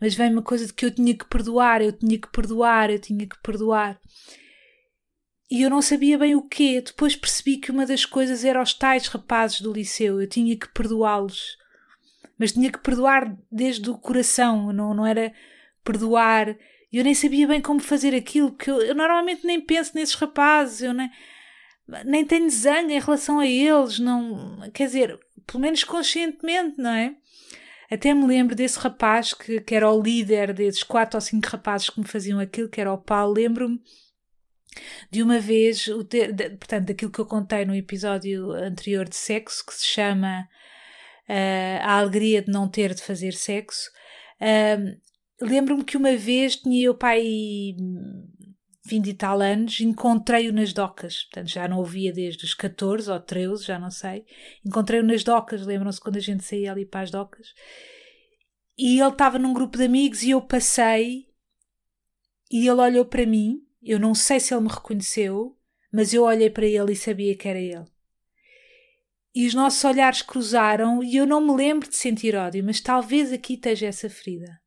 mas vem uma coisa de que eu tinha que perdoar, eu tinha que perdoar, eu tinha que perdoar. E eu não sabia bem o quê. Depois percebi que uma das coisas era os tais rapazes do liceu, eu tinha que perdoá-los mas tinha que perdoar desde o coração, não, não era perdoar. E eu nem sabia bem como fazer aquilo, porque eu, eu, normalmente nem penso nesses rapazes, eu nem, nem tenho zangue em relação a eles, não, quer dizer, pelo menos conscientemente, não é? Até me lembro desse rapaz que, que era o líder desses quatro ou cinco rapazes que me faziam aquilo, que era o Paulo. Lembro-me de uma vez, o de, de, portanto, daquilo que eu contei no episódio anterior de sexo, que se chama uh, a alegria de não ter de fazer sexo. Uh, Lembro-me que uma vez tinha o pai 20 e tal anos, encontrei-o nas docas, portanto já não ouvia desde os 14 ou 13, já não sei. Encontrei-o nas docas, lembram-se quando a gente saía ali para as docas. E ele estava num grupo de amigos e eu passei e ele olhou para mim. Eu não sei se ele me reconheceu, mas eu olhei para ele e sabia que era ele e os nossos olhares cruzaram e eu não me lembro de sentir ódio, mas talvez aqui esteja essa ferida.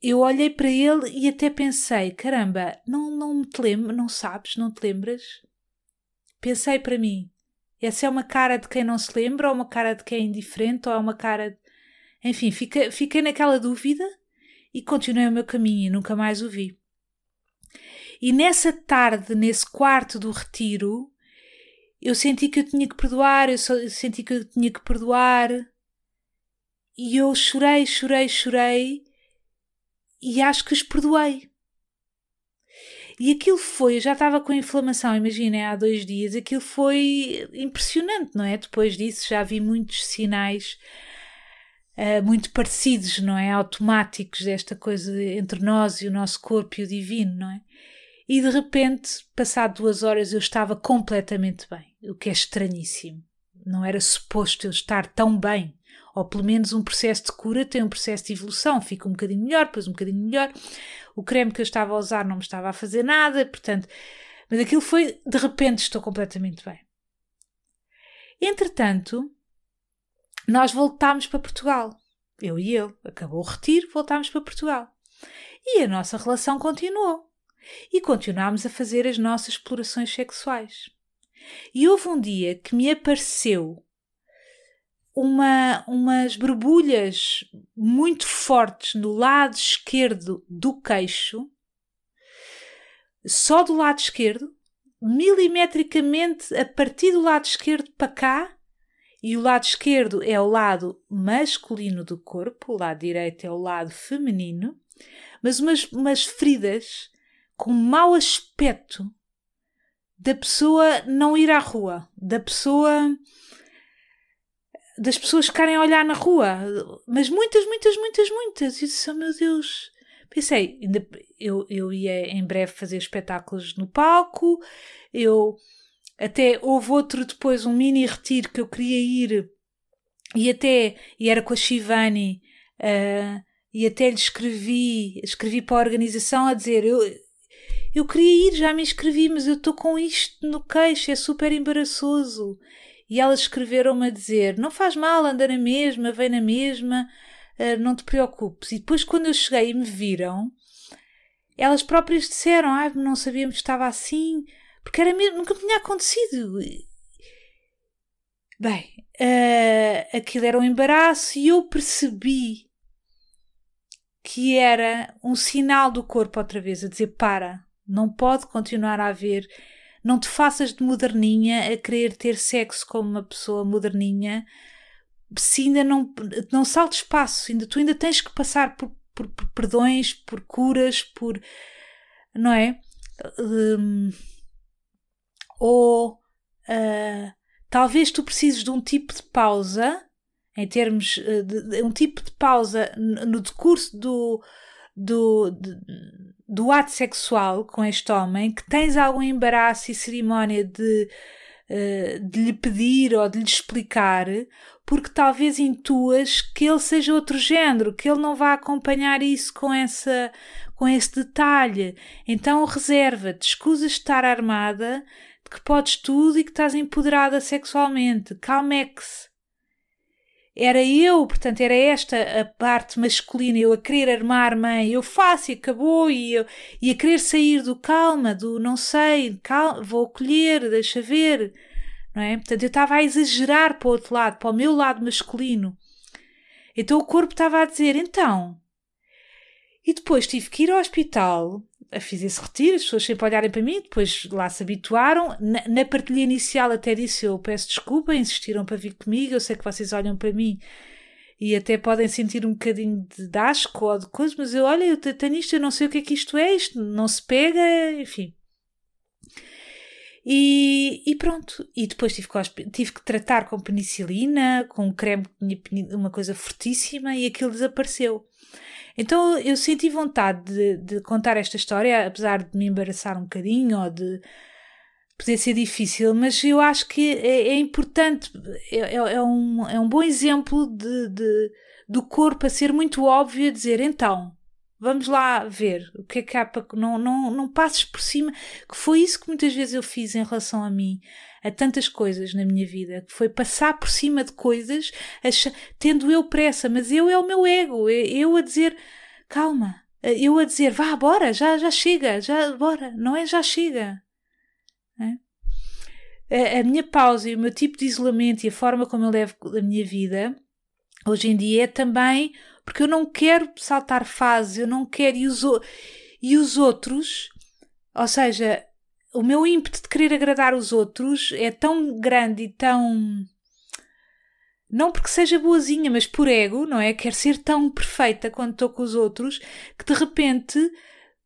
Eu olhei para ele e até pensei: caramba, não, não te lembro, não sabes, não te lembras? Pensei para mim: essa é uma cara de quem não se lembra, ou uma cara de quem é indiferente, ou é uma cara. De... Enfim, fiquei, fiquei naquela dúvida e continuei o meu caminho e nunca mais o vi. E nessa tarde, nesse quarto do retiro, eu senti que eu tinha que perdoar, eu, só, eu senti que eu tinha que perdoar. E eu chorei, chorei, chorei. E acho que os perdoei. E aquilo foi, eu já estava com inflamação, imaginem, há dois dias, aquilo foi impressionante, não é? Depois disso já vi muitos sinais uh, muito parecidos, não é? Automáticos desta coisa entre nós e o nosso corpo e o divino, não é? E de repente, passado duas horas, eu estava completamente bem, o que é estranhíssimo. Não era suposto eu estar tão bem ou pelo menos um processo de cura tem um processo de evolução, fica um bocadinho melhor, depois um bocadinho melhor. O creme que eu estava a usar não me estava a fazer nada, portanto, mas aquilo foi de repente estou completamente bem. Entretanto, nós voltámos para Portugal. Eu e ele. Acabou o retiro, voltámos para Portugal. E a nossa relação continuou. E continuámos a fazer as nossas explorações sexuais. E houve um dia que me apareceu uma, umas borbulhas muito fortes no lado esquerdo do queixo, só do lado esquerdo, milimetricamente a partir do lado esquerdo para cá, e o lado esquerdo é o lado masculino do corpo, o lado direito é o lado feminino, mas umas, umas feridas com mau aspecto da pessoa não ir à rua, da pessoa das pessoas ficarem a olhar na rua, mas muitas, muitas, muitas, muitas. E disse, oh meu Deus. Pensei, ainda, eu, eu ia em breve fazer espetáculos no palco, eu até houve outro depois, um mini retiro que eu queria ir, e até, e era com a Shivani, uh, e até lhe escrevi, escrevi para a organização a dizer, eu, eu queria ir, já me inscrevi, mas eu estou com isto no queixo, é super embaraçoso. E elas escreveram-me a dizer: Não faz mal, anda na mesma, vem na mesma, uh, não te preocupes. E depois, quando eu cheguei e me viram, elas próprias disseram: Ah, não sabíamos que estava assim, porque era mesmo, nunca tinha acontecido. Bem, uh, aquilo era um embaraço e eu percebi que era um sinal do corpo outra vez a dizer: Para, não pode continuar a haver. Não te faças de moderninha a querer ter sexo como uma pessoa moderninha se ainda não, não saltes passo, ainda, tu ainda tens que passar por, por, por perdões, por curas, por. não é? Um, ou uh, talvez tu precises de um tipo de pausa, em termos uh, de, de um tipo de pausa no decurso do, do, do ato sexual com este homem, que tens algum embaraço e cerimónia de, uh, de lhe pedir ou de lhe explicar, porque talvez intuas que ele seja outro género, que ele não vá acompanhar isso com essa com esse detalhe. Então reserva-te, escusas de estar armada, de que podes tudo e que estás empoderada sexualmente. Calmex era eu, portanto, era esta a parte masculina, eu a querer armar-me, eu faço e acabou, e, eu, e a querer sair do calma, do não sei, calma, vou colher, deixa ver, não é? Portanto, eu estava a exagerar para o outro lado, para o meu lado masculino. Então o corpo estava a dizer, então. E depois tive que ir ao hospital fiz esse retiro, as pessoas sempre olharem para mim, depois lá se habituaram. Na, na partilha inicial até disse eu peço desculpa, insistiram para vir comigo, eu sei que vocês olham para mim e até podem sentir um bocadinho de asco ou de coisa, mas eu, olha, eu tenho isto, eu não sei o que é que isto é, isto não se pega, enfim. E, e pronto, e depois tive que, tive que tratar com penicilina, com um creme uma coisa fortíssima e aquilo desapareceu. Então eu senti vontade de, de, contar esta história, apesar de me embaraçar um bocadinho ou de poder ser difícil, mas eu acho que é, é importante, é, é, é, um, é um bom exemplo de, de, do corpo a ser muito óbvio a dizer então. Vamos lá ver o que é que há para. Não, não, não passes por cima. Que foi isso que muitas vezes eu fiz em relação a mim a tantas coisas na minha vida, que foi passar por cima de coisas, tendo eu pressa, mas eu é o meu ego, eu a dizer, calma, eu a dizer, vá, bora, já, já chega, já, bora, não é já chega. É? A minha pausa e o meu tipo de isolamento e a forma como eu levo a minha vida, hoje em dia, é também porque eu não quero saltar fases, eu não quero, e os, e os outros, ou seja, o meu ímpeto de querer agradar os outros é tão grande e tão. Não porque seja boazinha, mas por ego, não é? Quero ser tão perfeita quando estou com os outros que de repente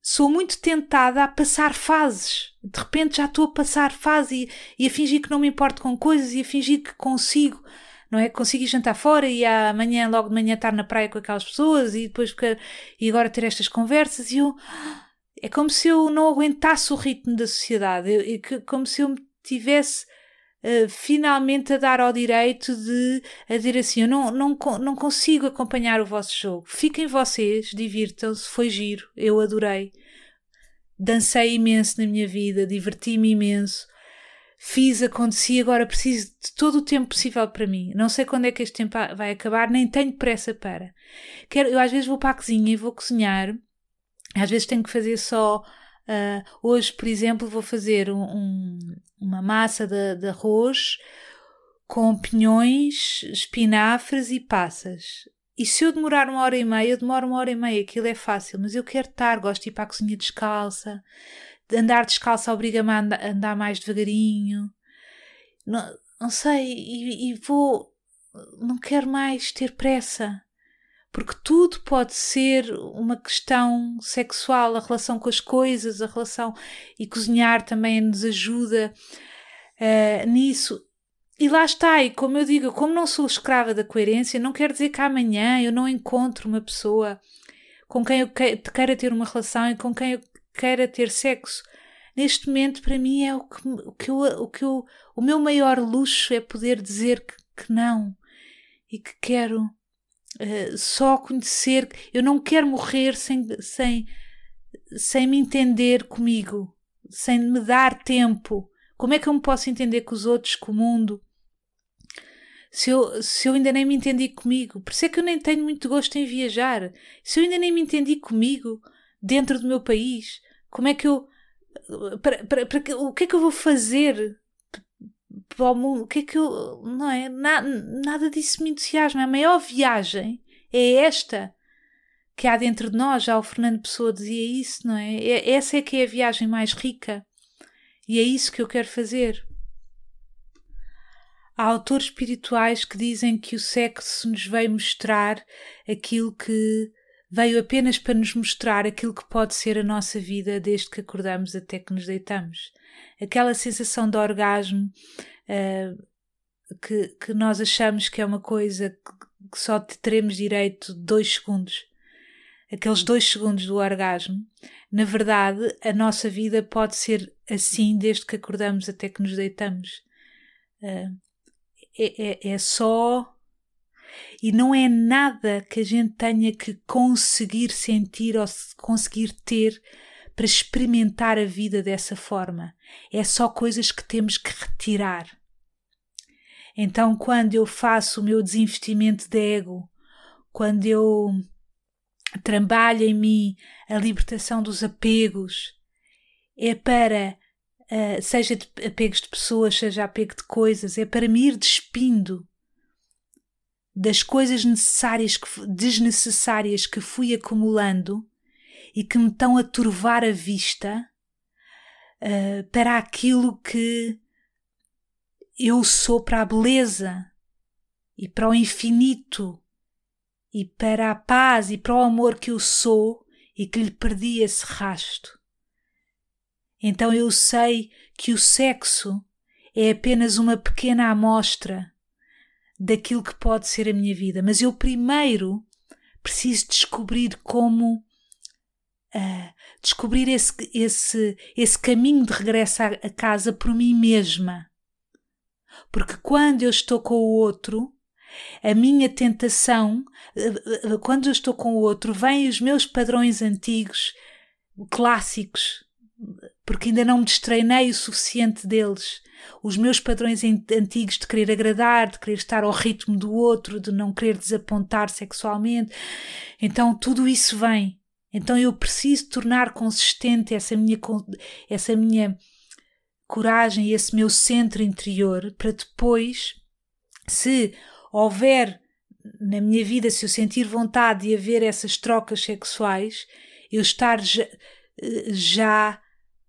sou muito tentada a passar fases. De repente já estou a passar fase e, e a fingir que não me importo com coisas e a fingir que consigo, não é? Consigo ir jantar fora e amanhã, logo de manhã, estar na praia com aquelas pessoas e depois e agora ter estas conversas e eu é como se eu não aguentasse o ritmo da sociedade, eu, como se eu me tivesse uh, finalmente a dar ao direito de a dizer assim: eu não, não, não consigo acompanhar o vosso jogo. Fiquem vocês, divirtam-se, foi giro, eu adorei. Dancei imenso na minha vida, diverti-me imenso fiz, aconteci, agora preciso de todo o tempo possível para mim. Não sei quando é que este tempo vai acabar, nem tenho pressa para. Quero, eu às vezes vou para a cozinha e vou cozinhar, às vezes tenho que fazer só. Uh, hoje, por exemplo, vou fazer um, um, uma massa de, de arroz com pinhões, espinafres e passas. E se eu demorar uma hora e meia, eu demoro uma hora e meia, aquilo é fácil, mas eu quero estar, gosto de ir para a cozinha descalça, andar descalço obriga-me a andar, mais devagarinho. Não, não sei, e, e vou. Não quero mais ter pressa. Porque tudo pode ser uma questão sexual, a relação com as coisas, a relação. E cozinhar também nos ajuda uh, nisso. E lá está, e como eu digo, como não sou escrava da coerência, não quer dizer que amanhã eu não encontro uma pessoa com quem eu queira ter uma relação e com quem eu queira ter sexo. Neste momento, para mim, é o que, o que, eu, o, que eu, o meu maior luxo é poder dizer que, que não e que quero uh, só conhecer. Eu não quero morrer sem, sem, sem me entender comigo, sem me dar tempo. Como é que eu me posso entender com os outros, com o mundo? Se eu, se eu ainda nem me entendi comigo, por isso é que eu nem tenho muito gosto em viajar. Se eu ainda nem me entendi comigo dentro do meu país, como é que eu. Para, para, para, o que é que eu vou fazer para o mundo? O que é que eu. Não é? Na, nada disso me entusiasma. A maior viagem é esta que há dentro de nós. Já o Fernando Pessoa dizia isso, não é? é essa é que é a viagem mais rica. E é isso que eu quero fazer. Há autores espirituais que dizem que o sexo nos veio mostrar aquilo que veio apenas para nos mostrar aquilo que pode ser a nossa vida desde que acordamos até que nos deitamos. Aquela sensação de orgasmo uh, que, que nós achamos que é uma coisa que, só teremos direito dois segundos. Aqueles dois segundos do orgasmo. Na verdade, a nossa vida pode ser assim desde que acordamos até que nos deitamos. Uh, é, é, é só e não é nada que a gente tenha que conseguir sentir ou conseguir ter para experimentar a vida dessa forma. É só coisas que temos que retirar. Então, quando eu faço o meu desinvestimento de ego, quando eu trabalho em mim a libertação dos apegos, é para, uh, seja de apegos de pessoas, seja apego de coisas, é para me ir despindo das coisas necessárias, que, desnecessárias que fui acumulando e que me estão a turvar a vista uh, para aquilo que eu sou, para a beleza e para o infinito e para a paz e para o amor que eu sou e que lhe perdi esse rasto. Então eu sei que o sexo é apenas uma pequena amostra daquilo que pode ser a minha vida, mas eu primeiro preciso descobrir como uh, descobrir esse, esse, esse caminho de regresso à, a casa por mim mesma. Porque quando eu estou com o outro, a minha tentação, uh, quando eu estou com o outro, vêm os meus padrões antigos, clássicos, porque ainda não me destreinei o suficiente deles os meus padrões antigos de querer agradar, de querer estar ao ritmo do outro, de não querer desapontar sexualmente. Então tudo isso vem. Então eu preciso tornar consistente essa minha, essa minha coragem, esse meu centro interior, para depois, se houver na minha vida, se eu sentir vontade de haver essas trocas sexuais, eu estar já, já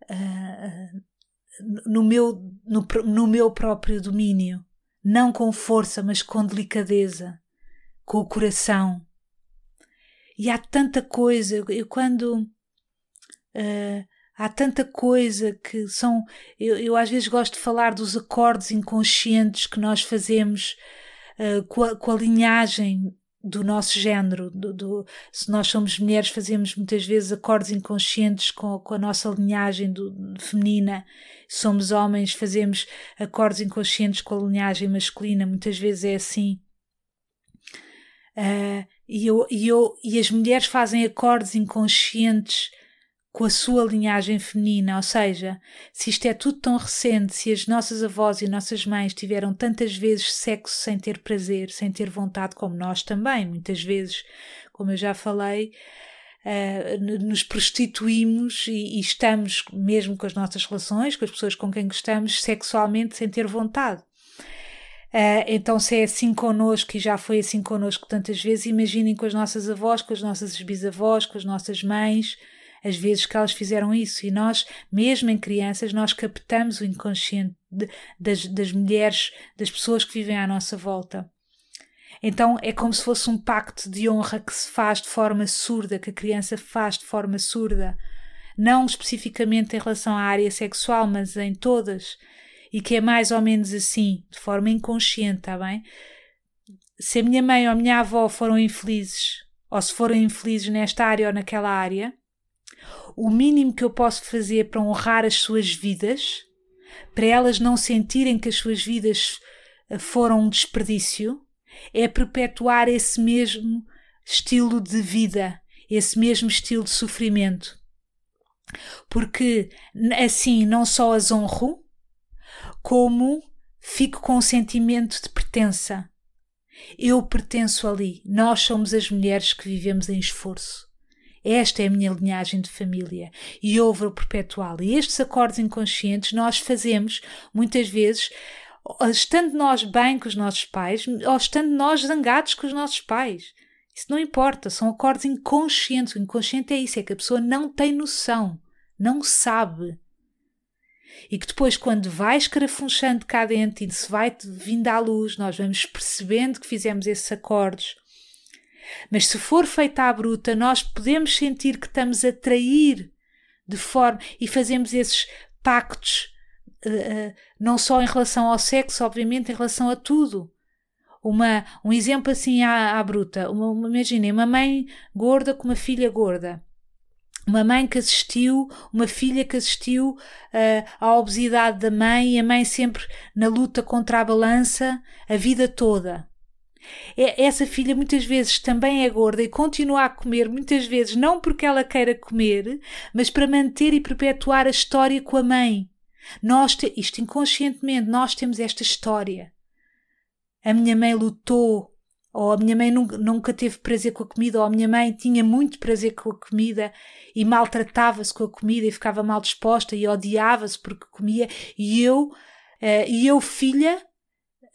uh, no meu, no, no meu próprio domínio, não com força, mas com delicadeza, com o coração. E há tanta coisa, eu quando. Uh, há tanta coisa que são. Eu, eu, às vezes gosto de falar dos acordes inconscientes que nós fazemos uh, com, a, com, a, linhagem do nosso género. Do, do, se nós somos mulheres, fazemos muitas vezes acordes inconscientes com, com a nossa linhagem do, feminina. Se somos homens, fazemos acordes inconscientes com a linhagem masculina. Muitas vezes é assim. Uh, e, eu, e, eu, e as mulheres fazem acordes inconscientes com a sua linhagem feminina, ou seja, se isto é tudo tão recente, se as nossas avós e nossas mães tiveram tantas vezes sexo sem ter prazer, sem ter vontade, como nós também, muitas vezes, como eu já falei, uh, nos prostituímos e, e, estamos, mesmo com as nossas relações, com as pessoas com quem gostamos, sexualmente sem ter vontade. Uh, então, se é assim connosco e já foi assim connosco tantas vezes, imaginem com as nossas avós, com as nossas bisavós, com as nossas mães, as vezes que elas fizeram isso. E nós, mesmo em crianças, nós captamos o inconsciente de, das, das mulheres, das pessoas que vivem à nossa volta. Então é como se fosse um pacto de honra que se faz de forma surda, que a criança faz de forma surda, não especificamente em relação à área sexual, mas em todas, e que é mais ou menos assim, de forma inconsciente, está bem? Se a minha mãe ou a minha avó foram infelizes, ou se foram infelizes nesta área ou naquela área, o mínimo que eu posso fazer para honrar as suas vidas, para elas não sentirem que as suas vidas eh, foram um desperdício, é perpetuar esse mesmo estilo de vida, esse mesmo estilo de sofrimento. Porque assim não só as honro, como fico com um sentimento de pertença. Eu pertenço ali. Nós somos as mulheres que vivemos em esforço. Esta é a minha linhagem de família e eu vou perpetuá-la. E estes acordos inconscientes nós fazemos muitas vezes estando nós bem com os nossos pais ou estando nós zangados com os nossos pais. Isso não importa, são acordos inconscientes. O inconsciente é isso, é que a pessoa não tem noção, não sabe. E que depois, quando vai escarafunchando cá dentro e se vai vindo à luz, nós vamos percebendo que fizemos esses acordos mas se for feita à bruta, nós podemos sentir que estamos a trair de forma e fazemos esses pactos, uh, não só em relação ao sexo, obviamente, em relação a tudo. Uma, um exemplo assim à, à bruta. Uma, imaginem, uma mãe gorda com uma filha gorda. Uma mãe que assistiu, uma filha que assistiu uh, à obesidade da mãe e a mãe sempre na luta contra a balança a vida toda. É, essa filha muitas vezes também é gorda e continua a comer, muitas vezes não porque ela queira comer, mas para manter e perpetuar a história com a mãe. Nós, te, isto inconscientemente, nós temos esta história. A minha mãe lutou, ou a minha mãe nunca, nunca teve prazer com a comida, ou a minha mãe tinha muito prazer com a comida e maltratava-se com a comida e ficava mal disposta e odiava-se porque comia, e eu, uh, e eu filha,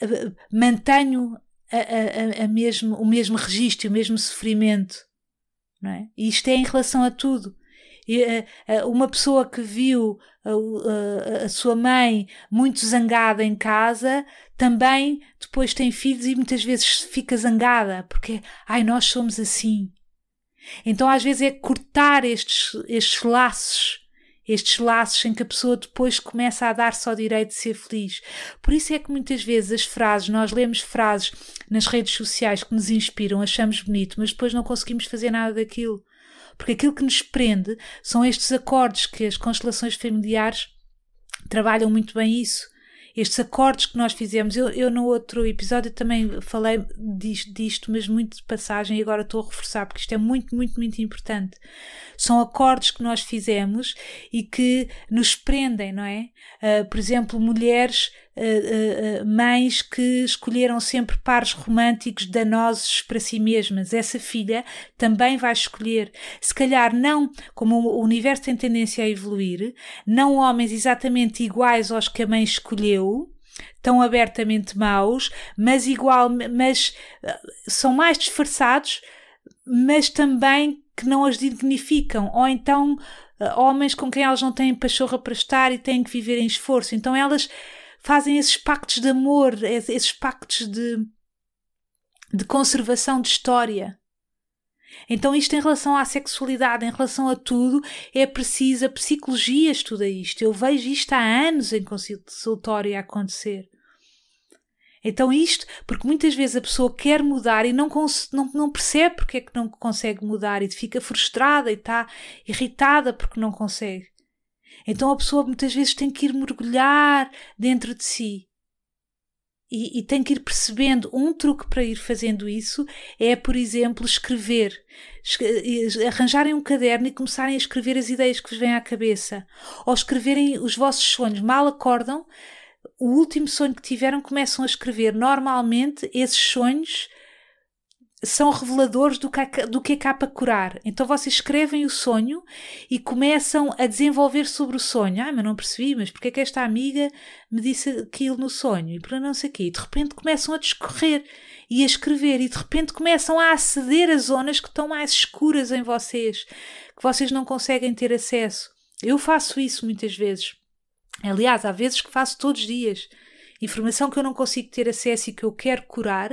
uh, mantenho a, a, a mesmo, o mesmo registro, o mesmo sofrimento. Não é? E isto é em relação a tudo. E, a, uma pessoa que viu a, a, sua mãe muito zangada em casa também depois tem filhos e muitas vezes fica zangada porque, ai, nós somos assim. Então às vezes é cortar estes, estes laços estes laços em que a pessoa depois começa a dar-se ao direito de ser feliz. Por isso é que muitas vezes as frases, nós lemos frases nas redes sociais que nos inspiram, achamos bonito, mas depois não conseguimos fazer nada daquilo. Porque aquilo que nos prende são estes acordes que as constelações familiares trabalham muito bem isso estes acordes que nós fizemos. Eu, eu no outro episódio também falei disto, disto, mas muito de passagem e agora estou a reforçar porque isto é muito, muito, muito importante. São acordes que nós fizemos e que nos prendem, não é? Uh, por exemplo, mulheres uh, uh, mães que escolheram sempre pares românticos danosos para si mesmas. Essa filha também vai escolher, se calhar não, como o universo tem tendência a evoluir, não homens exatamente iguais aos que a mãe escolheu, tão abertamente maus, mas igual, mas são mais disfarçados, mas também que não as dignificam, ou então homens com quem elas não têm pachorra para estar e têm que viver em esforço. Então elas fazem esses pactos de amor, esses pactos de, de conservação de história. Então, isto em relação à sexualidade, em relação a tudo, é preciso, a psicologia estuda isto. Eu vejo isto há anos em consultório a acontecer. Então, isto, porque muitas vezes a pessoa quer mudar e não, não, não percebe porque é que não consegue mudar e fica frustrada e está irritada porque não consegue. Então, a pessoa muitas vezes tem que ir mergulhar dentro de si e, e, tem que ir percebendo. Um truque para ir fazendo isso é, por exemplo, escrever. Arranjarem um caderno e começarem a escrever as ideias que vos vêm à cabeça. Ou escreverem os vossos sonhos. Mal acordam, o último sonho que tiveram, começam a escrever. Normalmente, esses sonhos são reveladores do que, do que é cá para curar. Então vocês escrevem o sonho e começam a desenvolver sobre o sonho. Ah, mas não percebi, mas porque é que esta amiga me disse aquilo no sonho? E para não sei o quê. E de repente começam a discorrer e a escrever e de repente começam a aceder a zonas que estão mais escuras em vocês, que vocês não conseguem ter acesso. Eu faço isso muitas vezes. Aliás, há vezes que faço todos os dias. Informação que eu não consigo ter acesso e que eu quero curar,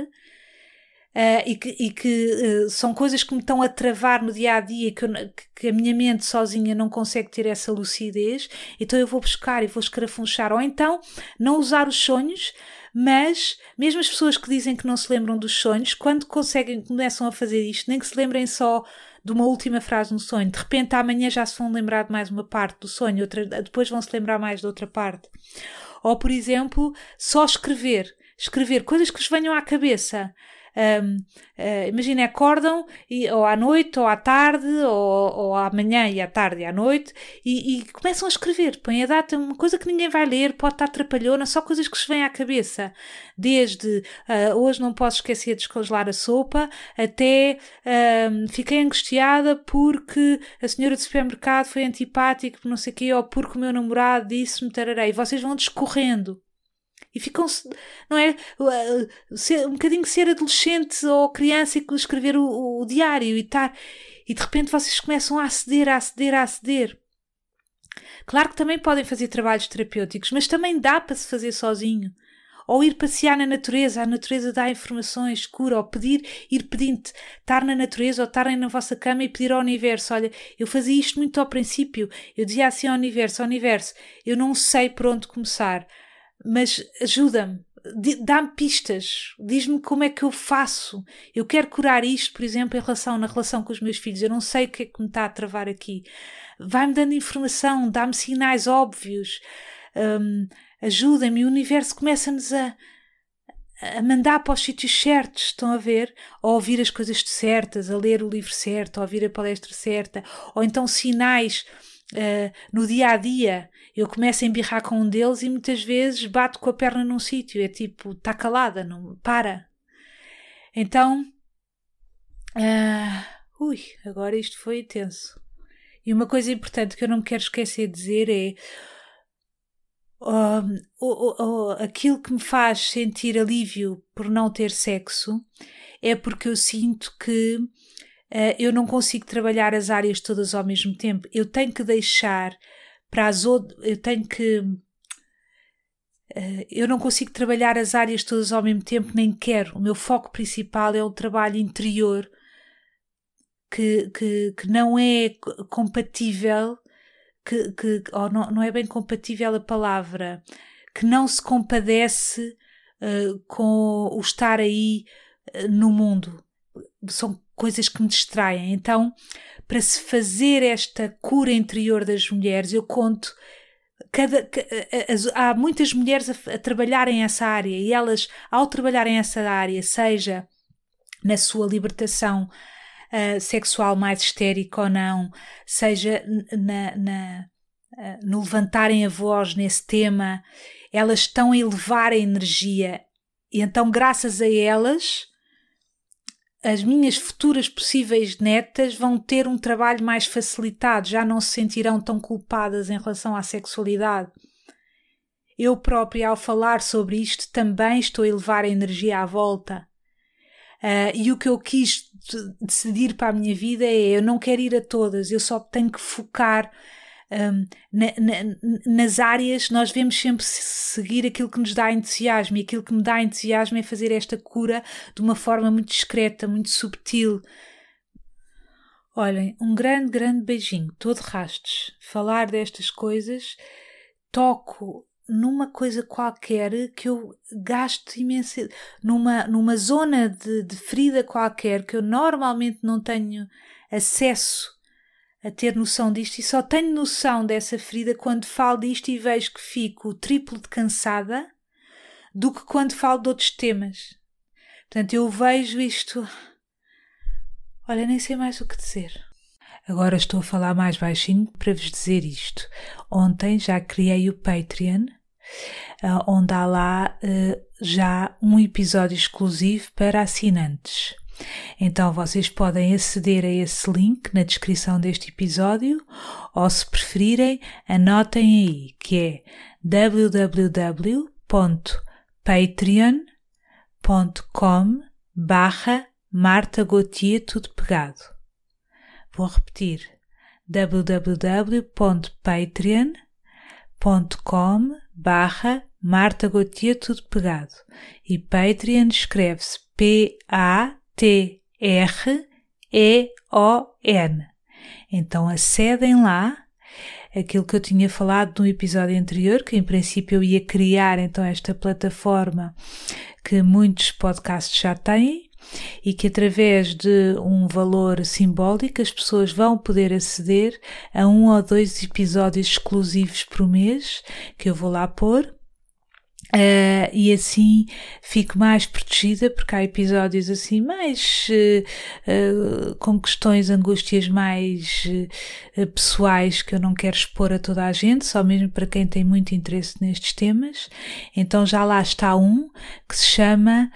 Uh, e que, e que uh, são coisas que me estão a travar no dia a dia, que, a minha mente sozinha não consegue ter essa lucidez, então eu vou buscar e vou escarafunchar. Ou então não usar os sonhos, mas mesmo as pessoas que dizem que não se lembram dos sonhos, quando conseguem, começam a fazer isto, nem que se lembrem só de uma última frase no sonho, de repente amanhã já se vão lembrar de mais uma parte do sonho, outra, depois vão se lembrar mais de outra parte. Ou, por exemplo, só escrever. Escrever coisas que vos venham à cabeça um, uh, ah, imagina, acordam e, ou à noite, ou à tarde, ou, ou à manhã e à tarde e à noite, e, e, começam a escrever. Põem a data, uma coisa que ninguém vai ler, pode estar trapalhona, só coisas que se vêm à cabeça. Desde uh, hoje não posso esquecer de descongelar a sopa, até uh, fiquei angustiada porque a senhora do supermercado foi antipática, não sei o quê, ou porque o meu namorado disse-me tararei. Vocês vão discorrendo e ficam, não é? Um bocadinho ser adolescente ou criança e escrever o, o diário e estar. E de repente vocês começam a aceder, a aceder, a aceder. Claro que também podem fazer trabalhos terapêuticos, mas também dá para se fazer sozinho. Ou ir passear na natureza, a natureza dá informações, cura, ou pedir, ir pedindo, estar na natureza ou estarem na vossa cama e pedir ao universo: olha, eu fazia isto muito ao princípio, eu dizia assim ao universo: ao universo, eu não sei por onde começar mas ajuda-me, dá-me pistas, diz-me como é que eu faço. Eu quero curar isto, por exemplo, em relação na relação com os meus filhos. Eu não sei o que é que me está a travar aqui. Vai-me dando informação, dá-me sinais óbvios, um, ajuda-me. O universo começa-nos a, a mandar para os sítios certos, estão a ver? A ouvir as coisas certas, a ler o livro certo, a ouvir a palestra certa, ou então sinais uh, no dia a dia eu começo a embirrar com um deles e muitas vezes bato com a perna num sítio, é tipo, está calada, não para. Então, uh, ui, agora isto foi intenso. E uma coisa importante que eu não me quero esquecer de dizer é uh, uh, uh, aquilo que me faz sentir alívio por não ter sexo é porque eu sinto que uh, eu não consigo trabalhar as áreas todas ao mesmo tempo. Eu tenho que deixar para as outras. Eu tenho que. Uh, eu não consigo trabalhar as áreas todas ao mesmo tempo, nem quero. O meu foco principal é o trabalho interior que, que, que não é compatível, que, que, ou não, não é bem compatível a palavra, que não se compadece uh, com o estar aí uh, no mundo. São coisas que me distraem. Então, para se fazer esta cura interior das mulheres, eu conto. Cada, há muitas mulheres a, a trabalharem essa área e elas, ao trabalharem essa área, seja na sua libertação uh, sexual mais histérica ou não, seja na, na uh, no levantarem a voz nesse tema, elas estão a elevar a energia. E então, graças a elas, as minhas futuras possíveis netas vão ter um trabalho mais facilitado, já não se sentirão tão culpadas em relação à sexualidade. Eu própria, ao falar sobre isto, também estou a elevar a energia à volta. Uh, e o que eu quis decidir para a minha vida é: eu não quero ir a todas, eu só tenho que focar um, na, na, nas áreas nós devemos sempre seguir aquilo que nos dá entusiasmo e aquilo que me dá entusiasmo é fazer esta cura de uma forma muito discreta, muito subtil. Olhem, um grande, grande beijinho, todo rastos. Falar destas coisas, toco numa coisa qualquer que eu gasto imenso, numa, numa zona de, de ferida qualquer que eu normalmente não tenho acesso a ter noção disto e só tenho noção dessa ferida quando falo disto e vejo que fico triplo de cansada do que quando falo de outros temas. Portanto, eu vejo isto. Olha, nem sei mais o que dizer. Agora estou a falar mais baixinho para vos dizer isto. Ontem já criei o Patreon, ah, onde há lá ah, já um episódio exclusivo para assinantes. Então vocês podem aceder a esse link na descrição deste episódio ou se preferirem, anotem aí que é www.patreon.com barra Marta Gautier tudo pegado. Vou repetir www.patreon.com barra Marta Gautier tudo pegado e Patreon escreve-se P-A T-R-E-O-N. Então acedem lá, aquilo que eu tinha falado no episódio anterior, que em princípio eu ia criar então esta plataforma que muitos podcasts já têm e que através de um valor simbólico as pessoas vão poder aceder a um ou dois episódios exclusivos por mês que eu vou lá pôr Uh, e assim fico mais protegida porque há episódios assim mais uh, uh, com questões, angústias mais pessoais que eu não quero expor a toda a gente, só mesmo para quem tem muito interesse nestes temas. Então já lá está um que se chama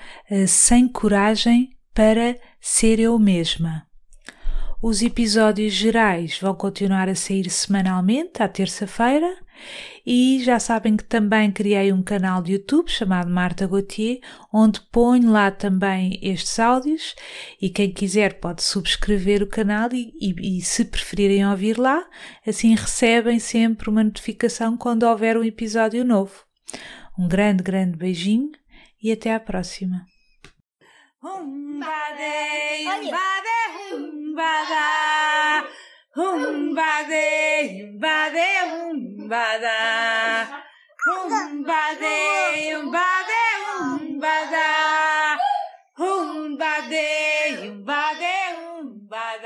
Sem Coragem para Ser Eu Mesma. Os episódios gerais vão continuar a sair semanalmente, à terça-feira, e já sabem que também criei um canal de YouTube chamado Marta Gauthier, onde ponho lá também estes áudios e quem quiser pode subscrever o canal e, e, e se preferirem ouvir lá, assim recebem sempre uma notificação quando houver um episódio novo. Um grande, grande beijinho e até à próxima. Humbade, humbade, humbada. Humbade, humbade, humbada. Humbade, humbade, humbada.